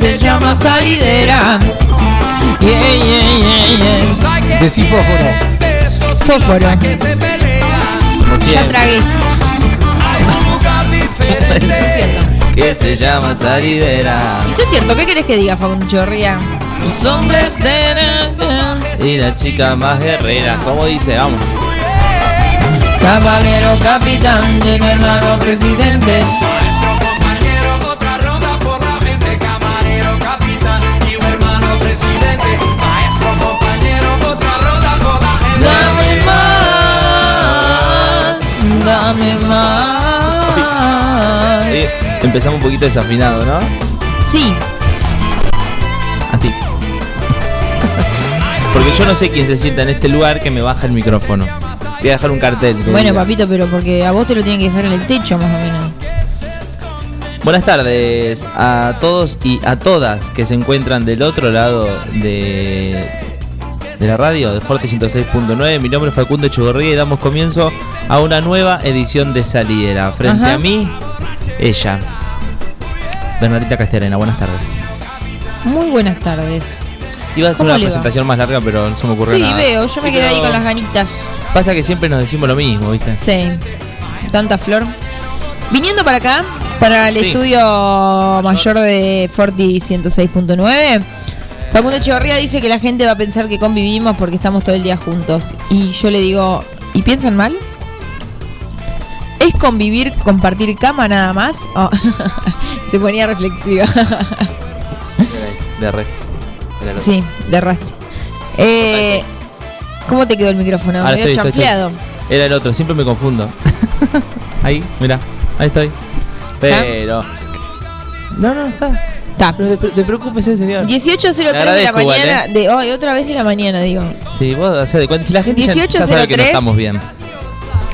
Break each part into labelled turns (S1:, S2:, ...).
S1: Se llama salidera. Yeah, yeah, yeah, yeah.
S2: Decí fósforo.
S1: Fósforo. Ya tragué. Lo siento.
S3: que se llama salidera.
S1: Y eso es cierto, ¿qué querés que diga Facundo Chorría? Los hombres de nación.
S3: Y la chica más guerrera. ¿Cómo dice? Vamos.
S1: Caballero capitán, general presidente. Dame más,
S3: empezamos un poquito desafinado, ¿no?
S1: Sí,
S3: Así. Porque yo no sé quién se sienta en este lugar que me baja el micrófono. Voy a dejar un cartel.
S1: bueno, papito, pero porque a vos te lo tienen que dejar en el techo, más o menos.
S3: Buenas tardes a todos y a todas que se encuentran del otro lado de, de la radio, de Forte 106.9. Mi nombre es Facundo Chugorría y damos comienzo a una nueva edición de Salidera. Frente
S1: Ajá.
S3: a mí, ella. Bernardita Castellana, buenas tardes.
S1: Muy buenas tardes.
S3: Iba a hacer
S1: ¿Cómo
S3: una
S1: va?
S3: presentación más larga, pero no se me ocurrió
S1: Sí,
S3: nada.
S1: veo, yo me
S3: Sí,
S1: quedé ahí con las ganitas.
S3: Pasa que siempre nos decimos lo mismo, ¿viste?
S1: Sí, tanta flor. Viniendo para acá, para el
S3: Sí.
S1: estudio mayor de Forti 106.9, Facundo Echevarría dice que la gente va a pensar que convivimos porque estamos todo el día juntos. Y yo le digo, ¿y piensan mal? ¿Es convivir, compartir cama nada más? Oh, Se ponía reflexiva.
S3: Era lo-
S1: sí, le erraste. Eh, ¿Cómo te quedó el micrófono?
S3: Ahora
S1: Medio
S3: estoy, estoy, estoy.
S1: chanfleado.
S3: Era el otro, siempre me confundo. ahí, mira, ahí estoy. Pero. No, no, está.
S1: Está.
S3: Pero te, te preocúpese, señor.
S1: 18.03 de la mañana.
S3: ¿eh?
S1: De hoy, otra vez de la mañana, digo.
S3: Sí, vos hacés de cuenta. Si la gente ya- ya,
S1: 18.03.
S3: sabe que no estamos bien.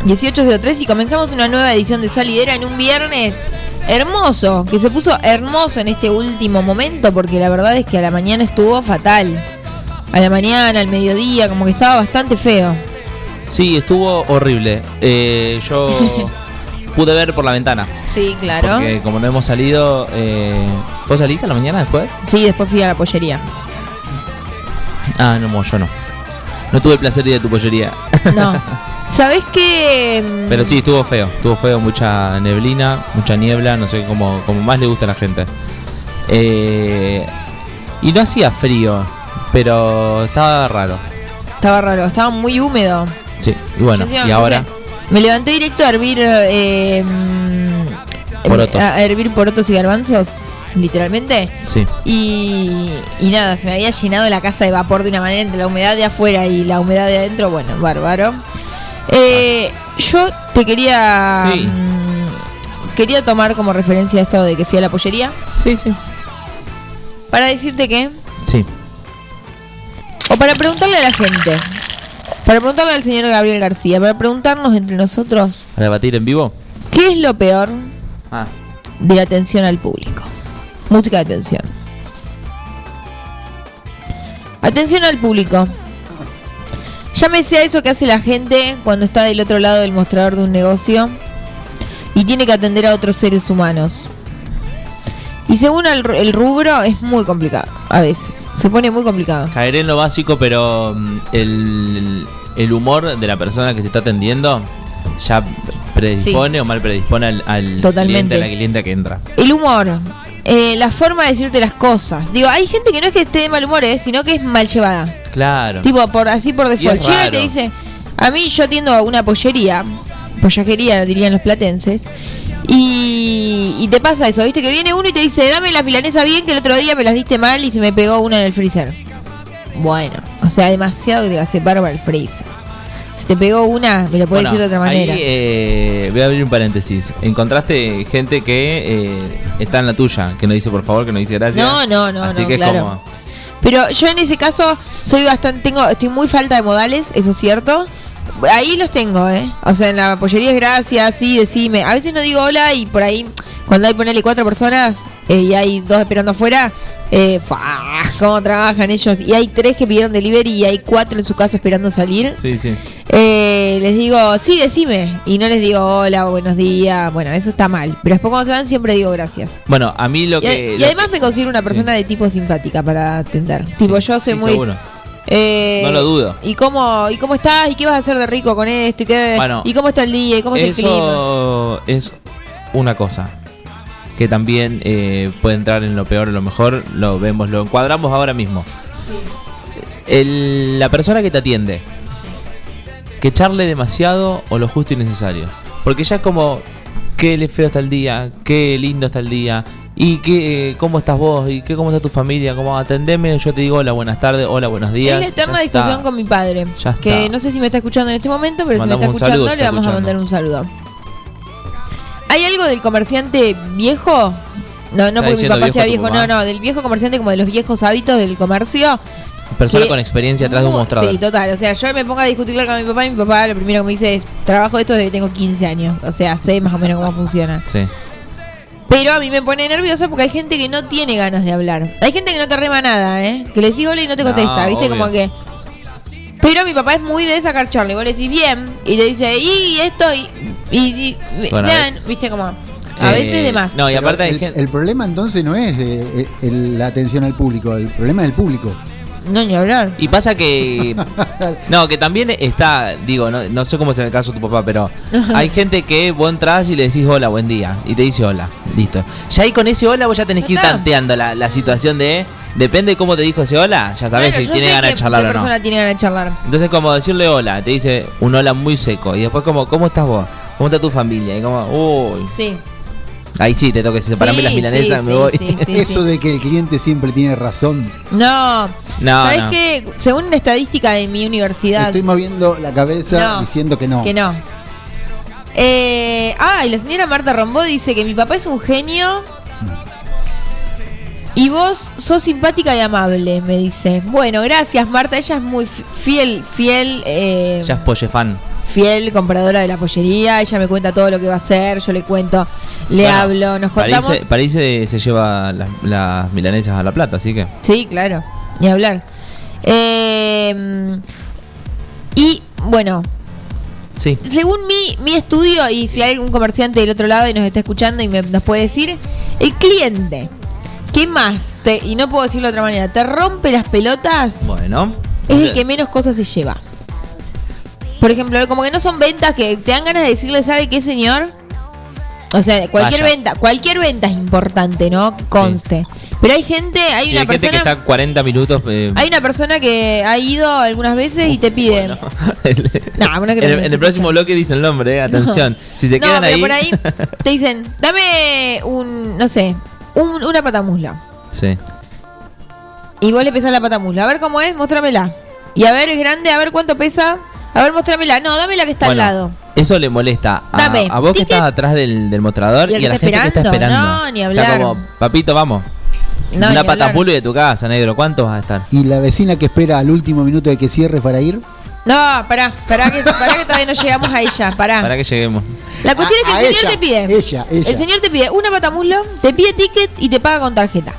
S1: 18.03 y comenzamos una nueva edición de Salidera en un viernes hermoso, que se puso hermoso en este último momento, porque la verdad es que a la mañana estuvo fatal. A la mañana, al mediodía, como que estaba bastante feo.
S3: Sí, estuvo horrible. Eh, yo pude ver por la ventana.
S1: Sí, claro.
S3: Porque como no hemos salido. Eh, ¿Vos saliste a la mañana después?
S1: Sí, después fui a la pollería.
S3: Ah, no, yo no. No tuve el placer de ir a tu pollería.
S1: No. ¿Sabés qué? Mm,
S3: Pero sí, estuvo feo. Estuvo feo, mucha neblina, mucha niebla, no sé cómo, como más le gusta a la gente. Eh, y no hacía frío, pero estaba raro.
S1: Estaba raro, estaba muy húmedo.
S3: Sí, y bueno, y ahora.
S1: Me levanté directo a hervir. eh, mm,
S3: Porotos.
S1: A hervir porotos y garbanzos, literalmente.
S3: Sí.
S1: Y, y nada, se me había llenado la casa de vapor de una manera entre la humedad de afuera y la humedad de adentro. Bueno, bárbaro. Eh, yo te quería.
S3: Sí.
S1: mm, quería tomar como referencia esto de que fui a la pollería.
S3: Sí, sí.
S1: Para decirte que.
S3: Sí.
S1: O para preguntarle a la gente. Para preguntarle al señor Gabriel García. Para preguntarnos entre nosotros.
S3: ¿Para debatir en vivo?
S1: ¿Qué es lo peor
S3: Ah.
S1: de la atención al público? Música de atención. Atención al público. Llámese a eso que hace la gente cuando está del otro lado del mostrador de un negocio y tiene que atender a otros seres humanos. Y según el, el rubro es muy complicado, a veces. Se pone muy complicado.
S3: Caeré en lo básico, pero mm, el, el humor de la persona que se está atendiendo ya predispone o mal predispone al, al
S1: Totalmente.
S3: cliente, a la clienta que entra.
S1: El humor, eh, la forma de decirte las cosas. Digo, hay gente que no es que esté de mal humor, eh, sino que es mal llevada.
S3: Claro.
S1: Tipo, por así por default. Llega y te dice, a mí yo atiendo a una pollería, pollajería dirían los platenses, y, y te pasa eso, viste que viene uno y te dice, dame las milanesas bien, que el otro día me las diste mal y se me pegó una en el freezer. Bueno, o sea, demasiado que te la separo para el freezer. Si te pegó una, me lo puedes
S3: Bueno,
S1: decir de otra manera.
S3: Ahí, eh, voy a abrir un paréntesis. Encontraste gente que eh, está en la tuya, que no dice por favor, que no dice gracias.
S1: No, no, no,
S3: Así
S1: no,
S3: que es como.
S1: Pero yo en ese caso soy bastante, tengo, estoy muy falta de modales, eso es cierto. Ahí los tengo, ¿eh? O sea, en la pollería es gracias, sí, decime. A veces no digo hola y por ahí, cuando hay ponerle cuatro personas eh, y hay dos esperando afuera, eh, ¡fua! ¿Cómo trabajan ellos? Y hay tres que pidieron delivery y hay cuatro en su casa esperando salir.
S3: Sí, sí.
S1: Eh, les digo, sí, decime. Y no les digo hola, buenos días. Bueno, eso está mal. Pero después cuando se van siempre digo gracias.
S3: Bueno, a mí lo
S1: Y,
S3: que.
S1: y
S3: lo
S1: además
S3: que-
S1: me considero una persona de tipo simpática para atender. Tipo, yo soy muy.
S3: seguro.
S1: Eh,
S3: No lo dudo.
S1: ¿Y cómo, ¿Y cómo estás? ¿Y qué vas a hacer de rico con esto? ¿Y, qué,
S3: Bueno,
S1: ¿y cómo está el día? ¿Y cómo está el clima?
S3: Eso es una cosa que también eh, puede entrar en lo peor o lo mejor. Lo vemos, lo encuadramos ahora mismo. El- la persona que te atiende, que charle demasiado o lo justo y necesario. Porque ya es como, qué le feo está el día, qué lindo está el día. ¿Y qué, eh, cómo estás vos? ¿Y qué, cómo está tu familia? ¿Cómo atendeme? Yo te digo hola, buenas tardes, hola, buenos días.
S1: Es la eterna discusión
S3: está.
S1: con mi padre.
S3: Ya
S1: que
S3: está.
S1: no sé si me está escuchando en este momento, pero si me está escuchando,
S3: saludo
S1: le
S3: está
S1: vamos a mandar un saludo. ¿Hay algo del comerciante viejo? No, no porque mi papá sea
S3: viejo
S1: viejo,
S3: tu
S1: no, no, del viejo comerciante como de los viejos hábitos del comercio.
S3: Persona
S1: que-
S3: con experiencia atrás de un mostrador.
S1: Sí, total. O sea, yo me pongo a discutir con mi papá y mi papá lo primero que me dice es, trabajo esto desde que tengo 15 años. O sea, sé más o menos cómo funciona.
S3: Sí.
S1: Pero a mí me pone nerviosa porque hay gente que no tiene ganas de hablar. Hay gente que no te rema nada, ¿eh? Que le decís hola y no te
S3: No,
S1: contesta, ¿viste?
S3: obvio.
S1: Como que... Pero mi papá es muy de sacar charla. Y vos le decís bien y te dice, y esto, y... y, y-
S3: Bueno,
S1: vean, ¿viste? Como... A
S3: Eh,
S1: veces de más.
S3: No, y aparte
S4: el,
S3: gente.
S4: el problema entonces no es de, eh, el- la atención al público, el problema es el público.
S1: No, ni hablar.
S3: Y pasa que. No, que también está, digo, no, no sé cómo es en el caso de tu papá, pero hay gente que vos entras y le decís hola, buen día, y te dice hola, listo. Ya ahí con ese hola vos ya tenés que ir
S1: está.
S3: tanteando la, la situación de. Depende de cómo te dijo ese hola, ya
S1: Claro,
S3: si tiene ganas de charlar o no.
S1: persona tiene ganas de charlar.
S3: Entonces, como decirle hola, te dice un hola muy seco, y después, como, ¿cómo estás vos? ¿Cómo está tu familia? Y como, uy,
S1: Sí.
S3: Ahí sí te toca separarme
S1: Sí,
S3: las milanesas,
S1: sí,
S3: me voy.
S1: sí, sí,
S4: Eso
S1: sí.
S4: de que el cliente siempre tiene razón.
S1: No.
S3: No,
S1: ¿Sabes
S3: no.
S1: qué? Según una estadística de mi universidad...
S4: Estoy moviendo la cabeza
S1: No,
S4: diciendo que no.
S1: Que no. Eh, ah, y la señora Marta Rombó dice que mi papá es un genio. Y vos sos simpática y amable, me dice. Bueno, gracias Marta. Ella es muy fi- fiel, fiel, eh,
S3: Ya es pollo fan.
S1: Fiel compradora de la pollería. Ella me cuenta todo lo que va a hacer. Yo le cuento, le
S3: Bueno,
S1: hablo, nos
S3: París,
S1: contamos.
S3: se- París se, se lleva las, las milanesas a La Plata, así que.
S1: Sí, claro, ni hablar. Eh, y bueno,
S3: Sí.
S1: según mi, mi estudio, y si hay algún comerciante del otro lado y nos está escuchando y me, nos puede decir, el cliente, ¿qué más? Te, y no puedo decirlo de otra manera, te rompe las pelotas,
S3: Bueno.
S1: es el que menos cosas se lleva. Por ejemplo, como que no son ventas que te dan ganas de decirle, ¿sabe qué, señor? O sea, cualquier
S3: Vaya.
S1: venta, cualquier venta es importante, ¿no? Que conste. Pero hay gente, hay
S3: Sí,
S1: una
S3: hay gente
S1: persona...
S3: que está 40 minutos. eh,
S1: Hay una persona que ha ido algunas veces y te pide.
S3: bueno. El-
S1: No, que
S3: en, el,
S1: me
S3: en el próximo bloque dice el nombre, eh, atención. Si se
S1: no,
S3: quedan
S1: pero
S3: ahí.
S1: por ahí te dicen, dame un, no sé, un- una patamusla.
S3: sí.
S1: Y vos le pesás la patamusla. A ver cómo es, mostrámela. Y a ver, es grande, a ver cuánto pesa. A ver, mostrámela. No, dame la que está
S3: Bueno,
S1: al lado.
S3: Eso le molesta a,
S1: Dame,
S3: a vos que estás atrás del, del mostrador
S1: Y
S3: a la gente que está
S1: esperando. No, ni
S3: O sea,
S1: hablar.
S3: como, papito, vamos.
S1: No,
S3: Una
S1: hablar.
S3: patapulo y de tu casa, negro. ¿Cuánto vas a estar?
S4: Y la vecina que espera al último minuto de que cierre para ir.
S1: No, pará, pará que, pará que todavía no llegamos a ella. Pará.
S3: Para que lleguemos.
S1: La cuestión
S4: A-
S1: es que el señor
S4: ella,
S1: te pide.
S4: ella, ella.
S1: El señor te pide una patamuslo, te pide ticket y te paga con tarjeta.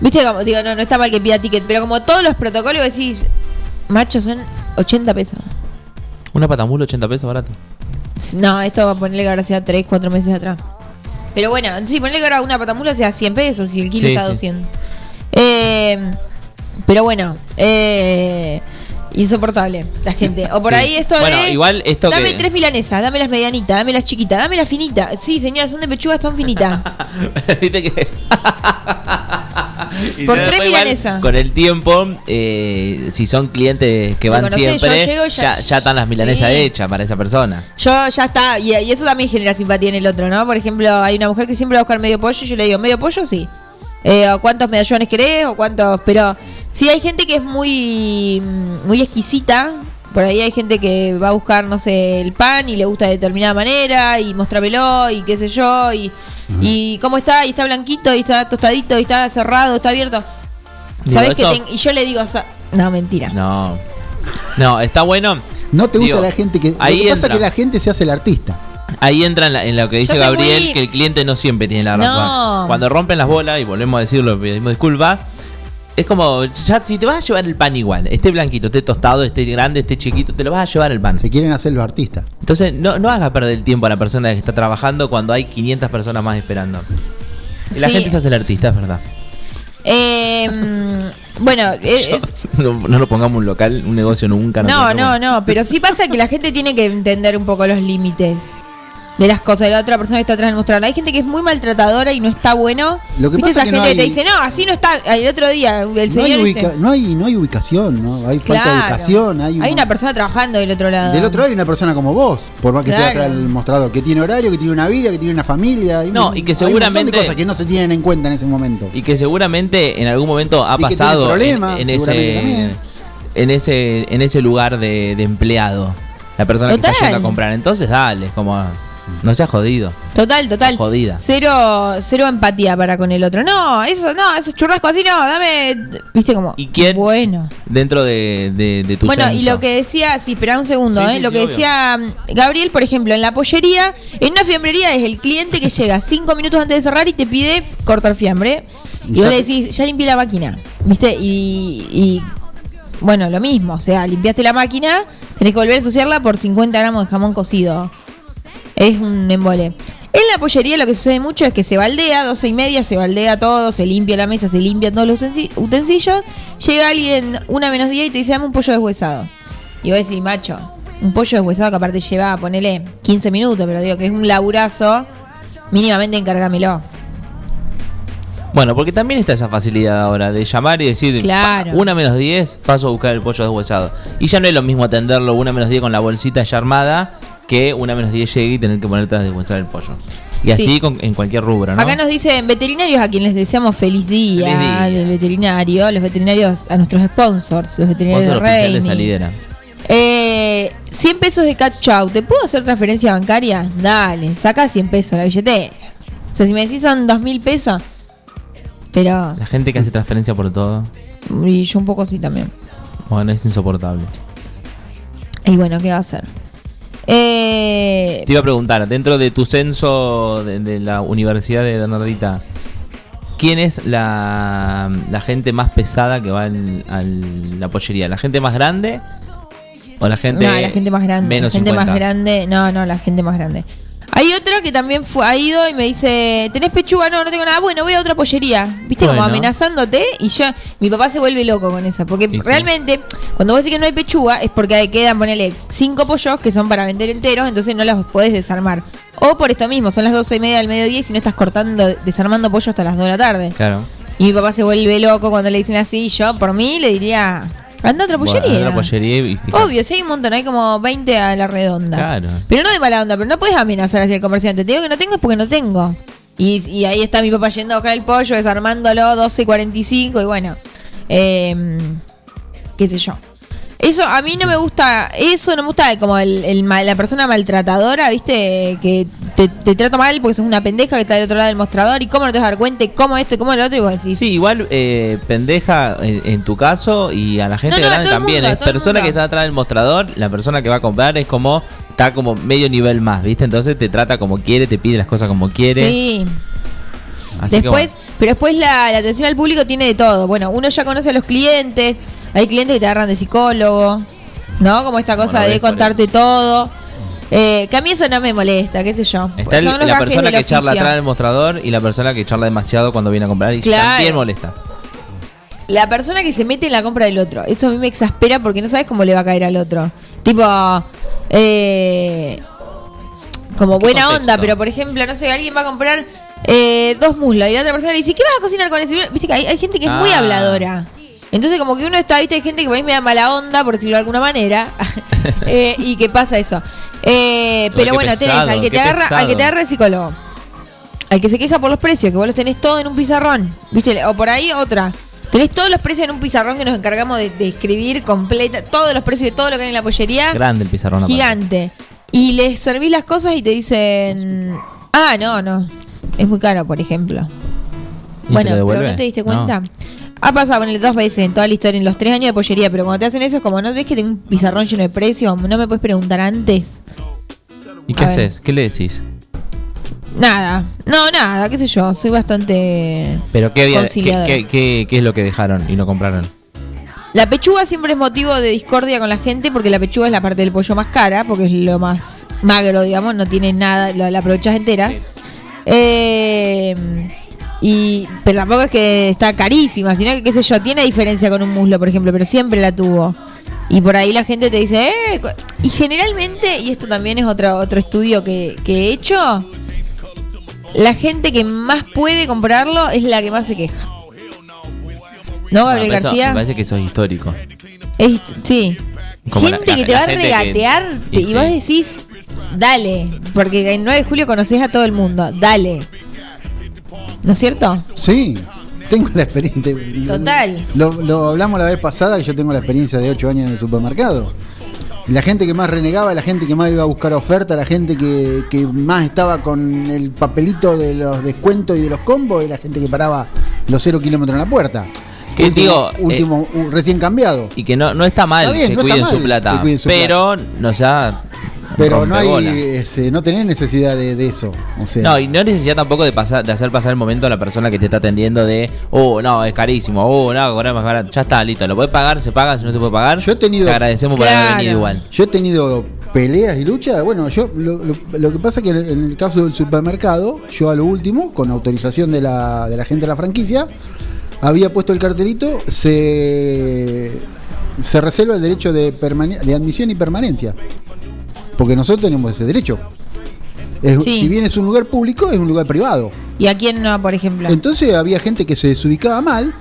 S1: ¿Viste? Como, digo, no, no está mal que pida ticket, pero como todos los protocolos decís, macho, son 80 pesos.
S3: Una patamulo, 80 pesos barato.
S1: No, esto va a ponerle que habrá sido 3, 4 meses atrás. Pero bueno, sí, ponerle que ahora una patamula sea 100 pesos y el kilo
S3: Sí,
S1: está
S3: sí.
S1: 200. Eh, pero bueno, eh, Insoportable, la gente. O por
S3: Sí.
S1: ahí esto
S3: Bueno,
S1: de.
S3: igual esto
S1: Dame
S3: que-
S1: tres milanesas, dame las medianitas, dame las chiquitas, dame las finitas. Sí, señora, son de pechuga, son finitas.
S3: Viste que.
S1: Por tres milanesas.
S3: Con el tiempo, eh, si son clientes que van
S1: conocés,
S3: siempre, ya,
S1: ya-
S3: ya están las milanesas
S1: Sí.
S3: hechas para esa persona.
S1: Yo ya está, y, y eso también genera simpatía en el otro, ¿no? Por ejemplo, hay una mujer que siempre va a buscar medio pollo y yo le digo, ¿medio pollo? Sí. Eh, ¿o ¿Cuántos medallones querés? ¿O cuántos? Pero sí hay gente que es muy, muy exquisita. Por ahí hay gente que va a buscar, no sé, el pan y le gusta de determinada manera y mostrámelo y qué sé yo. Y, y cómo está, y está blanquito, y está tostadito, y está cerrado, está abierto.
S3: Digo,
S1: ¿Sabes que Y yo le digo, sa- no, mentira.
S3: No. No, está bueno.
S4: No te gusta
S3: Digo,
S4: la gente que. Lo
S3: ahí
S4: que pasa
S3: entra.
S4: que la gente se hace el artista.
S3: Ahí entra en, la- en lo que dice Gabriel,
S1: muy-
S3: que el cliente no siempre tiene la razón.
S1: No.
S3: Cuando rompen las bolas, y volvemos a decirlo, pedimos disculpas, es como, ya si te vas a llevar el pan igual, esté blanquito, esté tostado, esté grande, esté chiquito, te lo vas a llevar el pan.
S4: Se quieren hacer los artistas.
S3: Entonces, no, no hagas perder el tiempo a la persona que está trabajando cuando hay 500 personas más esperando. Y la
S1: Sí.
S3: gente se hace el artista, es verdad.
S1: Eh, mm, bueno,
S3: No, no lo pongamos un local, un negocio nunca.
S1: No, no,
S3: pongamos.
S1: no, pero sí pasa que la gente tiene que entender un poco los límites de las cosas de la otra persona que está atrás del mostrador. Hay gente que es muy maltratadora y no está bueno.
S4: Lo que
S1: ¿Viste
S4: pasa
S1: esa
S4: que no
S1: gente que te
S4: hay-
S1: dice, no, así no está? El otro día, el
S4: No hay,
S1: señor
S4: ubica-
S1: este.
S4: no, hay, no hay ubicación, ¿no? Hay falta de educación. Hay, un-
S1: una persona trabajando del otro lado.
S4: Del otro lado hay una persona como vos, por más que esté atrás del mostrador, que tiene horario, que tiene una vida, que tiene una familia. hay
S3: No,
S4: un-
S3: y que
S4: hay un montón
S3: seguramente-
S4: de cosas que no se tienen en cuenta en ese momento.
S3: Y que seguramente en algún momento ha
S4: Y que tiene
S3: pasado en-
S4: problemas,
S3: en, ese
S4: también.
S3: en ese en ese lugar de, de empleado. La persona que está yendo a comprar. Entonces, dale, es como no seas jodido.
S1: Total, total.
S3: Jodida.
S1: Cero, cero empatía para con el otro. No, eso, no, eso churrasco así no, dame. Viste como.
S3: ¿Y quién?
S1: Bueno.
S3: Dentro de, de, de tu
S1: Bueno, y lo que decía, sí, espera un segundo,
S3: Sí,
S1: ¿eh?
S3: sí,
S1: lo
S3: sí,
S1: que
S3: obvio.
S1: decía mm, Gabriel, por ejemplo, en la pollería, en una fiambrería es el cliente que llega cinco minutos antes de cerrar y te pide cortar fiambre. Y,
S4: Y
S1: vos le decís, ya limpié la máquina, ¿viste? Y, y, bueno, lo mismo, o sea, limpiaste la máquina, tenés que volver a ensuciarla por 50 gramos de jamón cocido. Es un embole. En la pollería lo que sucede mucho es que se baldea, 12 y media, se baldea todo, se limpia la mesa, se limpian todos los utensi- utensilios. Llega alguien una menos 10 y te dice, dame un pollo deshuesado. Y vos decís, macho, un pollo deshuesado que aparte lleva, ponele 15 minutos, pero digo que es un laburazo, mínimamente encárgamelo.
S3: Bueno, porque también está esa facilidad ahora de llamar y decir,
S1: Claro.
S3: "Pa, una menos 10, paso a buscar el pollo deshuesado. Y ya no es lo mismo atenderlo una menos 10 con la bolsita ya armada que una menos 10 llegue y tener que ponerte a deshuesar el pollo. Y así
S1: Sí.
S3: con- en cualquier rubro, ¿no?
S1: Acá nos dicen veterinarios a quienes les deseamos feliz día,
S3: Feliz día.
S1: del veterinario, los veterinarios, a nuestros sponsors, los veterinarios
S3: Sponsor
S1: de
S3: oficial de salidera.
S1: Eh, 100 pesos de cat chow. ¿Te puedo hacer transferencia bancaria? Dale, saca 100 pesos la billetera. O sea, si me decís son 2 mil pesos. Pero.
S3: La gente que hace transferencia por todo,
S1: Y yo un poco sí también.
S3: bueno, es insoportable.
S1: Y bueno, ¿qué va a hacer? Eh,
S3: Te iba a preguntar, dentro de tu censo de, de la Universidad de Bernardita, ¿quién es la, la gente más pesada que va al- a la pollería? ¿La gente más grande? ¿O la gente,
S1: no, la gente más grande.
S3: menos
S1: la gente
S3: 50?
S1: más grande. No, no, la gente más grande. Hay otra que también fue, ha ido y me dice, ¿tenés pechuga? No, no tengo nada. Bueno, voy a otra pollería. Viste, como amenazándote. Y yo, mi papá se vuelve loco con eso. Porque
S3: sí.
S1: realmente, cuando vos decís que no hay pechuga, es porque quedan, ponele, cinco pollos que son para vender enteros, entonces no los podés desarmar. O por esto mismo, son las doce y media del mediodía y si no estás cortando, desarmando pollo hasta las dos de la tarde.
S3: Claro.
S1: Y mi papá se vuelve loco cuando le dicen así. Y yo, por mí, le diría, anda a otra
S3: Bueno,
S1: pollería.
S3: a la pollería y.
S1: Obvio, sí hay un montón, hay como 20 a la redonda.
S3: Claro.
S1: Pero no de mala onda, pero no puedes amenazar así al comerciante. Te digo que no tengo es porque no tengo. Y, y ahí está mi papá yendo a buscar el pollo, desarmándolo, 12 y 45 y bueno. eh, qué sé yo. Eso, a mí no me gusta, eso no me gusta como el, el la persona maltratadora, viste, que te, te trata mal porque sos una pendeja que está del otro lado del mostrador y cómo no te vas a dar cuenta y cómo esto y cómo lo otro y vos decís,
S3: Sí, igual eh, pendeja en, en tu caso y a la gente
S1: No, no, a
S3: grande también.
S1: mundo,
S3: es persona que está atrás del mostrador, la persona que va a comprar es como, está como medio nivel más, ¿viste? Entonces te trata como quiere, te pide las cosas como quiere.
S1: sí.
S3: Así
S1: Después, pero después la, la atención al público tiene de todo. Bueno, uno ya conoce a los clientes, hay clientes que te agarran de psicólogo, ¿no? Como esta cosa
S3: Bueno,
S1: de contarte todo. Eh, que a mí eso no me molesta, qué sé yo.
S3: está el- la persona que charla
S1: oficio.
S3: atrás del mostrador y la persona que charla demasiado cuando viene a comprar y
S1: Claro.
S3: también molesta.
S1: la persona que se mete en la compra del otro. Eso a mí me exaspera porque no sabes cómo le va a caer al otro. Tipo, eh, como buena
S3: contexto?
S1: onda, pero por ejemplo, no sé, alguien va a comprar eh, dos muslos y la otra persona le dice, ¿qué vas a cocinar con eso? Viste que hay, hay gente que es muy
S3: Ah.
S1: habladora. Entonces como que uno está, viste, hay gente que por ahí me da mala onda, por decirlo de alguna manera, eh, y que pasa eso. Eh, pero
S3: qué
S1: bueno, tenés
S3: pesado,
S1: al que te agarra, al que te agarra de psicólogo. Al que se queja por los precios, que vos los tenés todo en un pizarrón. ¿Viste? O por ahí otra. Tenés todos los precios en un pizarrón que nos encargamos de, de escribir completa, todos los precios de todo lo que hay en la pollería.
S3: Grande el pizarrón. aparte.
S1: Gigante. Y les servís las cosas y te dicen, ah, no, no, es muy caro, por ejemplo.
S3: ¿Y te
S1: Bueno, pero? ¿no te diste cuenta?
S3: No.
S1: Ha pasado ponele, dos veces en toda la historia, en los tres años de pollería, pero cuando te hacen eso es como, ¿no ves que tengo un pizarrón lleno de precios? ¿No me puedes preguntar antes?
S3: ¿Y qué
S1: A ver.
S3: haces? ¿Qué le decís?
S1: Nada, no, nada, qué sé yo, soy bastante...
S3: Pero ¿qué, había, qué,
S1: Conciliadora.
S3: qué- qué- qué es lo que dejaron y no compraron?
S1: La pechuga siempre es motivo de discordia con la gente porque la pechuga es la parte del pollo más cara, porque es lo más magro, digamos, no tiene nada, la, la aprovechas entera. Eh, y, pero tampoco es que está carísima, sino que, qué sé yo, tiene diferencia con un muslo, por ejemplo, pero siempre la tuvo. Y por ahí la gente te dice, eh, y generalmente, y esto también es otro, otro estudio que, que he hecho, la gente que más puede comprarlo es la que más se queja. ¿No, Gabriel García?
S3: Me parece que eso es histórico.
S1: Es- sí.
S3: Como
S1: gente
S3: la-
S1: que te va a
S3: que-
S1: regatear te-
S3: y
S1: y,
S3: sí.
S1: vos decís, dale, porque el 9 de julio conoces a todo el mundo, dale. ¿No es cierto?
S4: Sí, tengo la experiencia.
S1: Total.
S4: Lo, lo hablamos la vez pasada que yo tengo la experiencia de 8 años en el supermercado. La gente que más renegaba, la gente que más iba a buscar oferta, la gente que, que más estaba con el papelito de los descuentos y de los combos, y la gente que paraba los 0 kilómetros en la puerta.
S3: Que
S4: último,
S3: digo, eh,
S4: último, recién cambiado.
S3: Y que no, no está mal
S4: Está bien,
S3: que
S4: no está
S3: cuiden
S4: mal
S3: su plata.
S4: que cuiden su
S3: pero no ya.
S4: Pero no hay, ese, no tenés necesidad de, de eso. O sea,
S3: No, y no hay necesidad tampoco de pasar, de hacer pasar el momento a la persona que te está atendiendo de, oh, no, es carísimo, oh, no, cobrar más barato. Ya está, listo, lo puedes pagar, se paga, si no se puede pagar.
S4: Yo he tenido-
S3: Te agradecemos por haber venido igual.
S4: Yo he tenido peleas y luchas. Bueno, yo lo, lo- lo que pasa es que en el, en el caso del supermercado, yo a lo último, con autorización de la, de la gente de la franquicia, había puesto el cartelito, se, se reserva el derecho de, permane- de admisión y permanencia. Porque nosotros tenemos ese derecho. Es-
S1: Sí.
S4: Si bien es un lugar público, es un lugar privado.
S1: ¿Y a quién no, por ejemplo?
S4: Entonces había gente que se desubicaba mal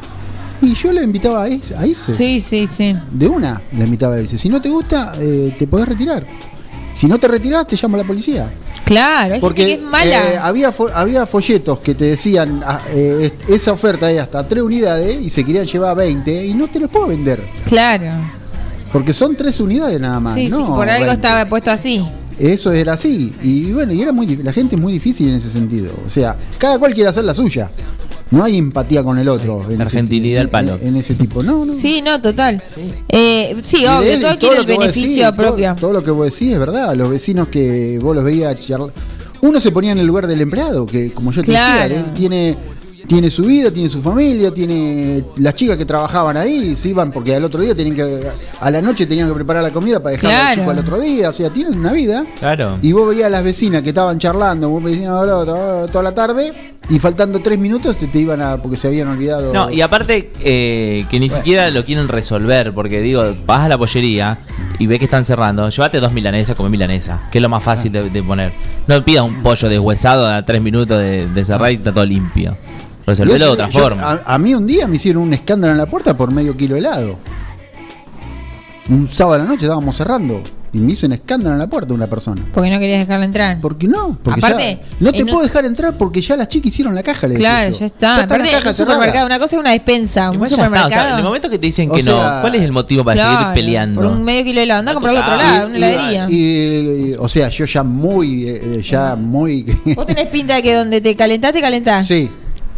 S4: y yo le invitaba a ir- a irse.
S1: Sí, sí, sí.
S4: De una la invitaba a irse. Si no te gusta, eh, te podés retirar. Si no te retirás, te llamo a la policía.
S1: Claro, hay
S4: Porque
S1: gente que es mala.
S4: eh, había, fo- había folletos que te decían, ah, eh, esa oferta es hasta 3 unidades y se querían llevar 20 y no te los puedo vender.
S1: claro.
S4: Porque son 3 unidades nada más.
S1: Sí, sí,
S4: no
S1: por algo
S4: 20.
S1: estaba puesto así.
S4: Eso era así. Y bueno, y era muy la gente es muy difícil en ese sentido. O sea, cada cual quiere hacer la suya. No hay empatía con el otro. en ese-
S3: Argentinidad al palo.
S4: En, en ese tipo. No, no.
S1: Sí, no, total. Eh, sí,
S4: Y de
S1: obvio, todo
S4: todo
S1: quiere
S4: lo
S1: el
S4: que vos
S1: beneficio
S4: decís, todo-
S1: propio.
S4: Todo, lo que vos decís es verdad. Los vecinos que vos los veías charlar. Uno se ponía en el lugar del empleado, que como yo te
S1: Claro.
S4: decía, él tiene, tiene su vida, tiene su familia, tiene las chicas que trabajaban ahí, se iban porque al otro día tenían que, a la noche tenían que preparar la comida para dejarla al
S1: Claro.
S4: chico al otro día. O sea, tienen una vida.
S3: Claro.
S4: Y vos veías a las vecinas que estaban charlando, vos toda, toda la tarde, y faltando tres minutos te, te iban a. porque se habían olvidado.
S3: No, y aparte eh, que ni siquiera lo quieren resolver, porque digo, vas a la pollería y ves que están cerrando, llévate dos milanesas, come milanesa, que es lo más fácil de, de poner. No pidas un pollo deshuesado a tres minutos de, de cerrar y está todo limpio.
S4: Y
S3: Resolvelo de
S4: eso-
S3: otra
S4: yo-
S3: forma.
S4: A, a mí un día me hicieron un escándalo en la puerta por medio kilo de helado. Un sábado a la noche estábamos cerrando y me hizo un escándalo en la puerta una persona.
S1: Porque no querías dejarla entrar.
S4: ¿Por qué no? Porque
S1: Aparte,
S4: ya- no te
S1: un-
S4: puedo dejar entrar porque ya las chicas hicieron la caja. Le decía
S1: Claro, ya está.
S4: la
S1: Aparte,
S4: caja
S1: un
S4: cerrada.
S1: supermercado, una cosa es una despensa, un
S3: ya está, o sea,
S1: supermercado.
S3: en el momento que te dicen
S4: O
S3: que
S4: sea,
S3: no, ¿cuál es el motivo para
S1: Claro,
S3: seguir peleando?
S1: Por un medio kilo de helado, anda a comprarlo a otro lado, una
S4: Y-
S1: heladería.
S4: y- y- o sea, yo ya muy, eh, ya muy.
S1: Vos tenés pinta de que donde te calentás, te calentás.
S4: Sí.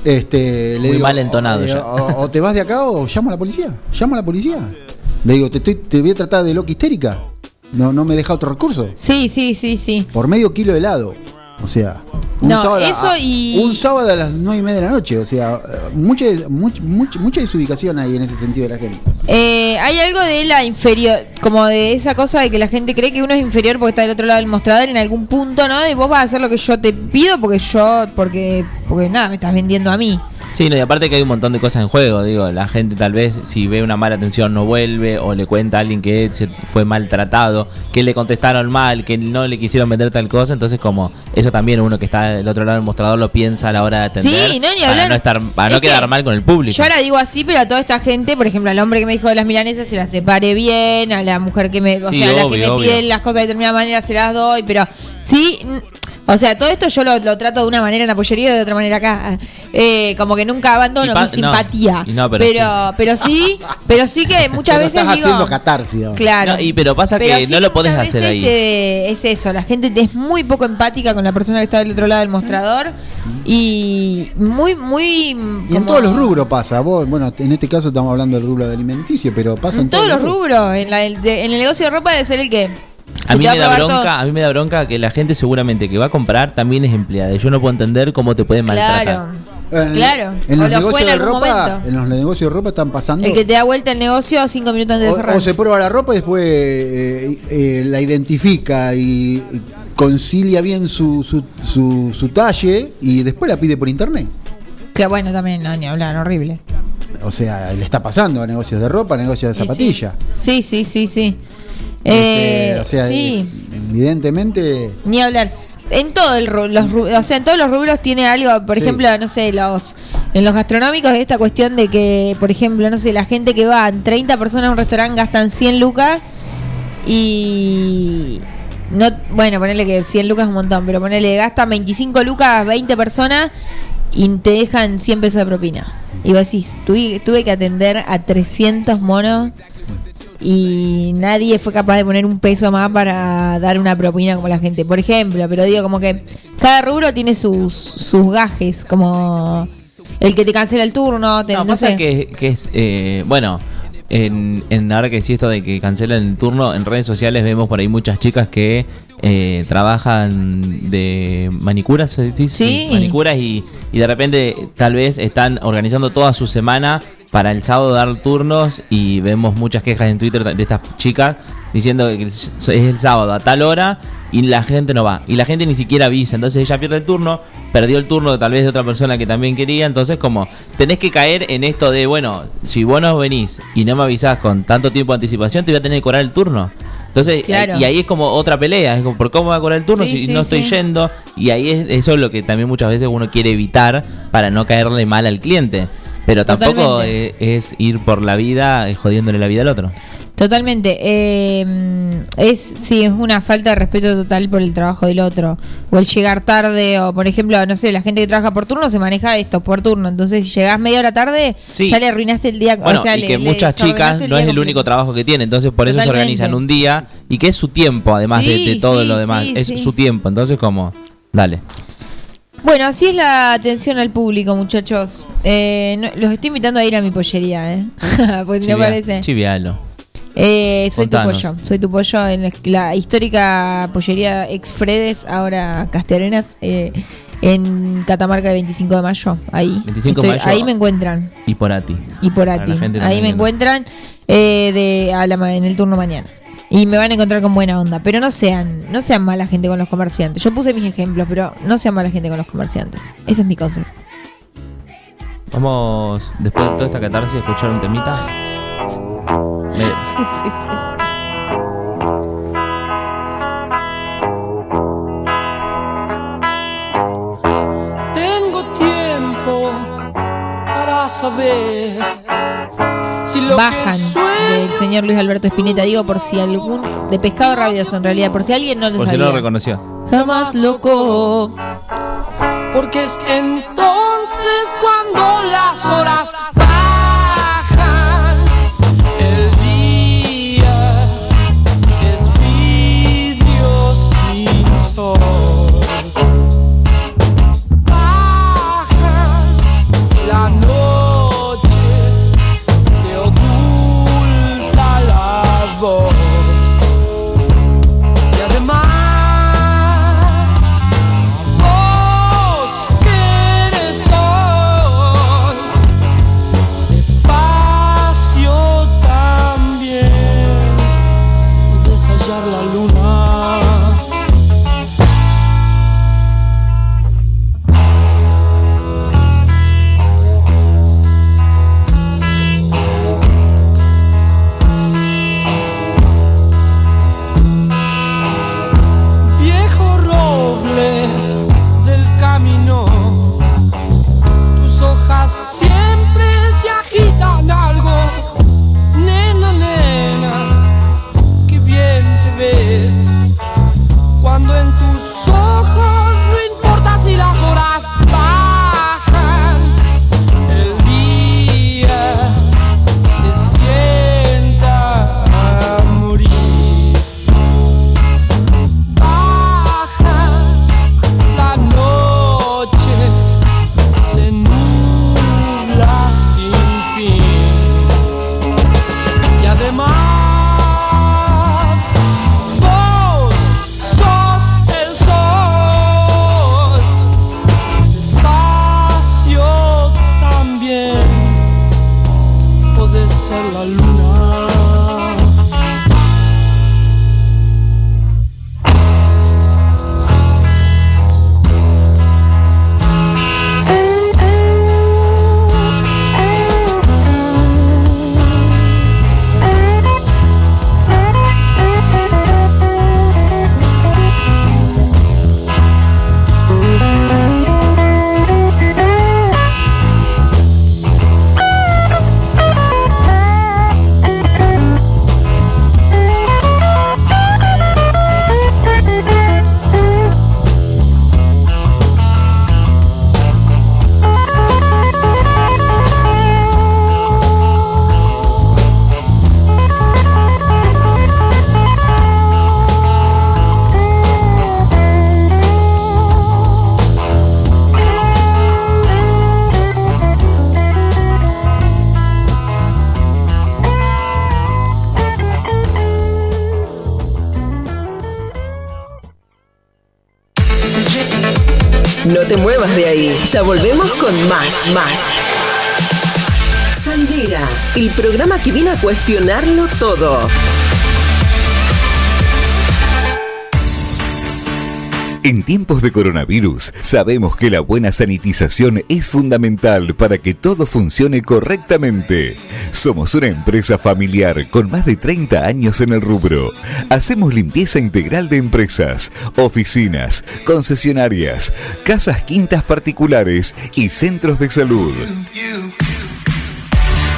S4: Este, le
S3: Muy
S4: digo,
S3: mal entonado
S4: o,
S3: ya.
S4: O, o te vas de acá o llamo a la policía. Llamo a la policía. Le digo, te, estoy, te voy a tratar de loca histérica. No, no me deja otro recurso.
S1: Sí, sí, sí, sí.
S4: Por medio kilo de helado. O sea, un,
S1: No,
S4: sábado, a-
S1: eso y-
S4: un sábado a las nueve y media de la noche. O sea, mucha, mucha, mucha, mucha desubicación hay en ese sentido de la gente.
S1: Eh, hay algo de la inferior, como de esa cosa de que la gente cree que uno es inferior porque está del otro lado del mostrador en algún punto, ¿no? De vos vas a hacer lo que yo te pido porque yo, porque, porque nada, me estás vendiendo a mí.
S3: Sí, no, y aparte que hay un montón de cosas en juego, digo, la gente tal vez si ve una mala atención no vuelve o le cuenta a alguien que se fue maltratado, que le contestaron mal, que no le quisieron vender tal cosa, entonces como eso también uno que está del otro lado del mostrador lo piensa a la hora de atender
S1: Sí, no, ni
S3: para
S1: hablar.
S3: no estar para
S1: Es
S3: no quedar
S1: que
S3: mal con el público.
S1: Yo ahora digo así, pero a toda esta gente, por ejemplo, al hombre que me dijo de las milanesas se las separe bien, a la mujer que me, o
S3: Sí,
S1: sea, a la que me
S3: obvio.
S1: pide las cosas de determinada manera se las doy, pero sí, o sea, todo esto yo lo, lo trato de una manera en la pollería y de otra manera acá. Eh, como que nunca abandono mi simpatía.
S3: no, y no, pero
S1: pero, pero sí, pero sí que muchas
S4: Pero
S1: veces
S4: estás
S1: digo,
S4: haciendo catarsis. ahora.
S1: Claro.
S3: No, y pero pasa que no lo podés hacer
S1: veces
S3: ahí.
S1: te- es eso, la gente te es muy poco empática con la persona que está del otro lado del mostrador y muy, muy.
S4: Y en todos los rubros pasa. Vos, bueno, en este caso estamos hablando del rubro de alimenticio, pero pasa en,
S1: En todos los rubros. En, la- de- en el negocio de ropa debe ser el que.
S3: A mí me da bronca,
S1: todo.
S3: a mí me da bronca que la gente seguramente que va a comprar también es empleada. Y yo no puedo entender cómo te pueden maltratar.
S1: Claro.
S4: En,
S1: Claro.
S4: En
S1: o
S4: los
S1: lo
S4: negocios
S1: fue en
S4: de
S1: algún
S4: ropa,
S1: momento.
S4: en los negocios de ropa están pasando.
S1: El que te da vuelta el negocio cinco minutos antes de cerrar.
S4: o, o se prueba la ropa y después eh, eh, la identifica y, y concilia bien su, su, su, su talle y después la pide por internet.
S1: Que bueno, también, no, ni hablar, horrible.
S4: O sea, le está pasando a negocios de ropa, a negocios de
S1: Sí,
S4: zapatilla.
S1: Sí, sí, sí, sí.
S4: Este,
S1: Eh,
S4: o sea,
S1: sí.
S4: evidentemente.
S1: Ni hablar. En todos el los o sea, en todos los rubros tiene algo, por
S4: Sí.
S1: ejemplo, no sé, los en los gastronómicos esta cuestión de que, por ejemplo, no sé, la gente que va, 30 personas a un restaurante gastan 100 lucas y no, bueno, ponerle que 100 lucas es un montón, pero ponerle gastan 25 lucas 20 personas y te dejan 100 pesos de propina. Y vos decís, tuve, tuve que atender a 300 monos y nadie fue capaz de poner un peso más para dar una propina como la gente, por ejemplo. Pero digo, como que cada rubro tiene sus, sus gajes, como el que te cancela el turno, te-
S3: No,
S1: no,
S3: pasa
S1: sé.
S3: que, que es, eh, bueno, en, en ahora que sí esto de que cancelan el turno, en redes sociales vemos por ahí muchas chicas que eh, trabajan de manicuras, ¿se dice?
S1: Sí.
S3: manicuras y, y de repente tal vez están organizando toda su semana para el sábado dar turnos y vemos muchas quejas en Twitter de estas chicas diciendo que es el sábado a tal hora y la gente no va. Y la gente ni siquiera avisa. Entonces ella pierde el turno, perdió el turno tal vez de otra persona que también quería. Entonces como tenés que caer en esto de, bueno, si vos no venís y no me avisás con tanto tiempo de anticipación, te voy a tener que cobrar el turno. Entonces,
S1: Claro.
S3: y ahí es como otra pelea, es como, ¿por cómo va a cobrar el turno
S1: Sí,
S3: si
S1: sí,
S3: no estoy
S1: sí.
S3: yendo? Y ahí es eso es lo que también muchas veces uno quiere evitar para no caerle mal al cliente. Pero tampoco eh, es, ir por la vida eh, jodiéndole la vida al otro.
S1: Totalmente. eh, es sí, es una falta de respeto total por el trabajo del otro. O el llegar tarde, o por ejemplo, no sé, la gente que trabaja por turno se maneja esto por turno. Entonces, si llegás media hora tarde,
S3: Sí.
S1: ya le arruinaste el día.
S3: Bueno,
S1: o sea,
S3: y
S1: le-
S3: que muchas chicas no es el único trabajo que tienen, entonces por eso se organizan un día y que es su tiempo, además de,
S1: Sí,
S3: de todo
S1: sí,
S3: lo demás, es su tiempo, entonces como, dale.
S1: Bueno, así es la atención al público, muchachos. Eh, no- los estoy invitando a ir a mi pollería, ¿eh? pues no parece.
S3: Chivialo.
S1: Eh, soy
S3: Contanos.
S1: tu pollo, soy tu pollo en la, histórica pollería ex Fredes, ahora Castellarenas, eh, en Catamarca el 25 de mayo. Ahí,
S3: 25 de mayo.
S1: ahí me encuentran.
S3: Y por a ti.
S1: Y por Ahí me encuentran eh, de, a la en el turno mañana. Y me van a encontrar con buena onda. Pero no sean, no sean mala gente con los comerciantes. Yo puse mis ejemplos, pero no sean mala gente con los comerciantes. Ese es mi consejo.
S3: Vamos, después de toda esta catarsis, a escuchar un temita. Me-
S1: Sí, sí, sí.
S5: Tengo tiempo para saber si lo
S1: Bajan
S5: que
S1: del señor Luis Alberto Espineta. Digo por si algún. De pescado rabioso en realidad. Por si alguien no lo
S3: por si
S1: sabía.
S3: no lo reconoció.
S1: Jamás loco.
S5: Porque es entonces cuando las horas bajan,
S6: ya volvemos con más, más. Sandera, el programa que viene a cuestionarlo todo.
S7: En tiempos de coronavirus, sabemos que la buena sanitización es fundamental para que todo funcione correctamente. Somos una empresa familiar con más de 30 años en el rubro. Hacemos limpieza integral de empresas, oficinas, concesionarias, casas quintas particulares y centros de salud.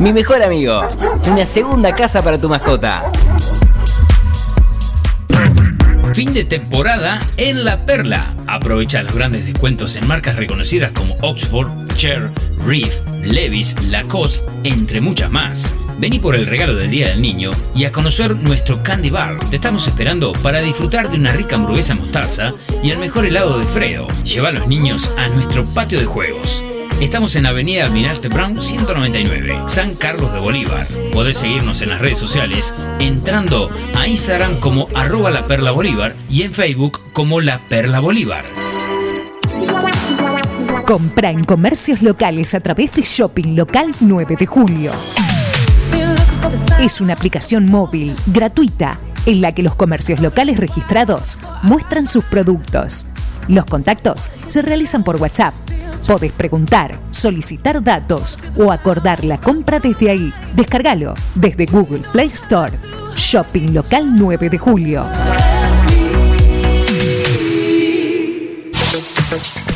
S8: Mi mejor amigo, una segunda casa para tu mascota.
S9: Fin de temporada en La Perla. Aprovecha los grandes descuentos en marcas reconocidas como Oxford, Cher, Reef, Levis, Lacoste, entre muchas más. Vení por el regalo del Día del Niño y a conocer nuestro Candy Bar. Te estamos esperando para disfrutar de una rica hamburguesa mostaza y el mejor helado de Fredo. Lleva a los niños a nuestro patio de juegos. Estamos en Avenida Almirante Brown 199, San Carlos de Bolívar. Podés seguirnos en las redes sociales entrando a Instagram como arroba la perla bolívar y en Facebook como la perla bolívar.
S10: Compra en comercios locales a través de Shopping Local 9 de Julio. Es una aplicación móvil gratuita en la que los comercios locales registrados muestran sus productos. Los contactos se realizan por WhatsApp. Podés preguntar, solicitar datos o acordar la compra desde ahí. Descárgalo desde Google Play Store. Shopping Local 9 de Julio.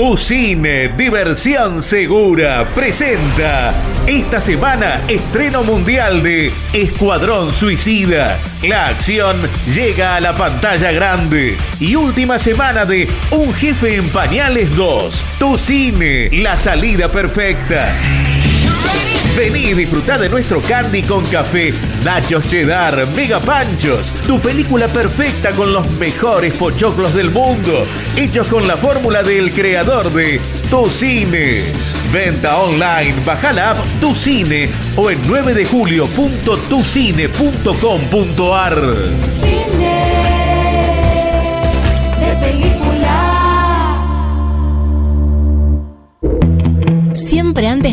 S11: Tu cine, diversión segura, presenta esta semana estreno mundial de Escuadrón Suicida. La acción llega a la pantalla grande y última semana de Un jefe en pañales 2. Tu cine, la salida perfecta. Vení y disfrutá de nuestro candy con café, nachos cheddar, mega panchos, tu película perfecta con los mejores pochoclos del mundo, hechos con la fórmula del creador de Tu Cine. Venta online, baja la app Tu Cine o en 9 de julio.tucine.com.ar.
S12: de película.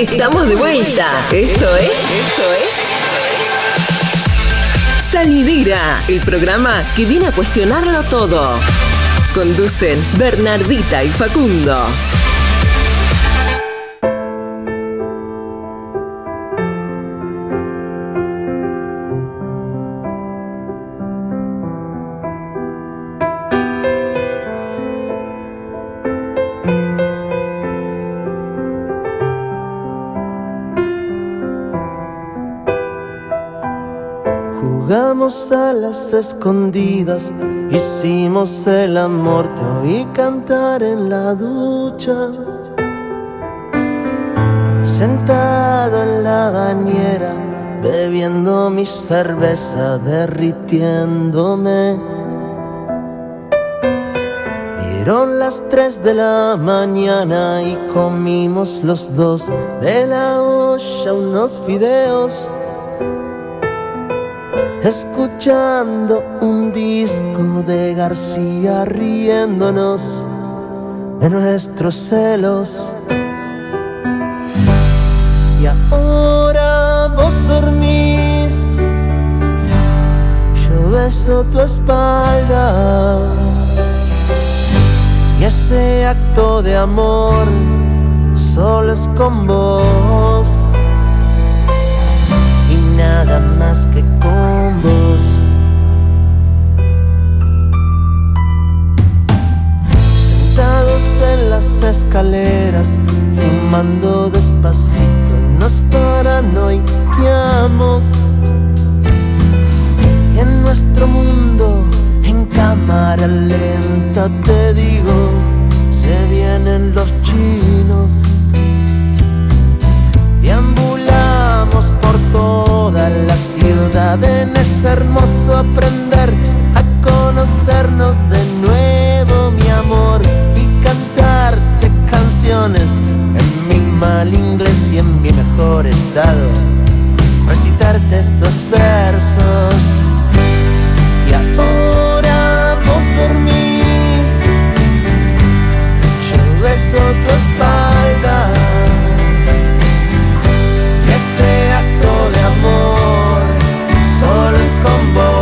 S6: Estamos de vuelta. Esto es. Esto es. Salidera, el programa que viene a cuestionarlo todo. Conducen Bernardita y Facundo.
S13: A las escondidas, hicimos el amor, te oí cantar en la ducha. Sentado en la bañera, bebiendo mi cerveza, derritiéndome. Dieron las tres de la mañana y comimos los dos de la olla unos fideos escuchando un disco de García riéndonos de nuestros celos. Y ahora vos dormís, yo beso tu espalda. Y ese acto de amor solo es con vos nada más que con vos. Sentados en las escaleras, fumando despacito, nos paranoiqueamos. Y en nuestro mundo, en cámara lenta, te digo, se vienen los chinos. Por toda la ciudad, en es hermoso aprender a conocernos de nuevo, mi amor, y cantarte canciones en mi mal inglés y en mi mejor estado, recitarte estos versos. Y ahora vos dormís, yo beso tu espalda. Y solo es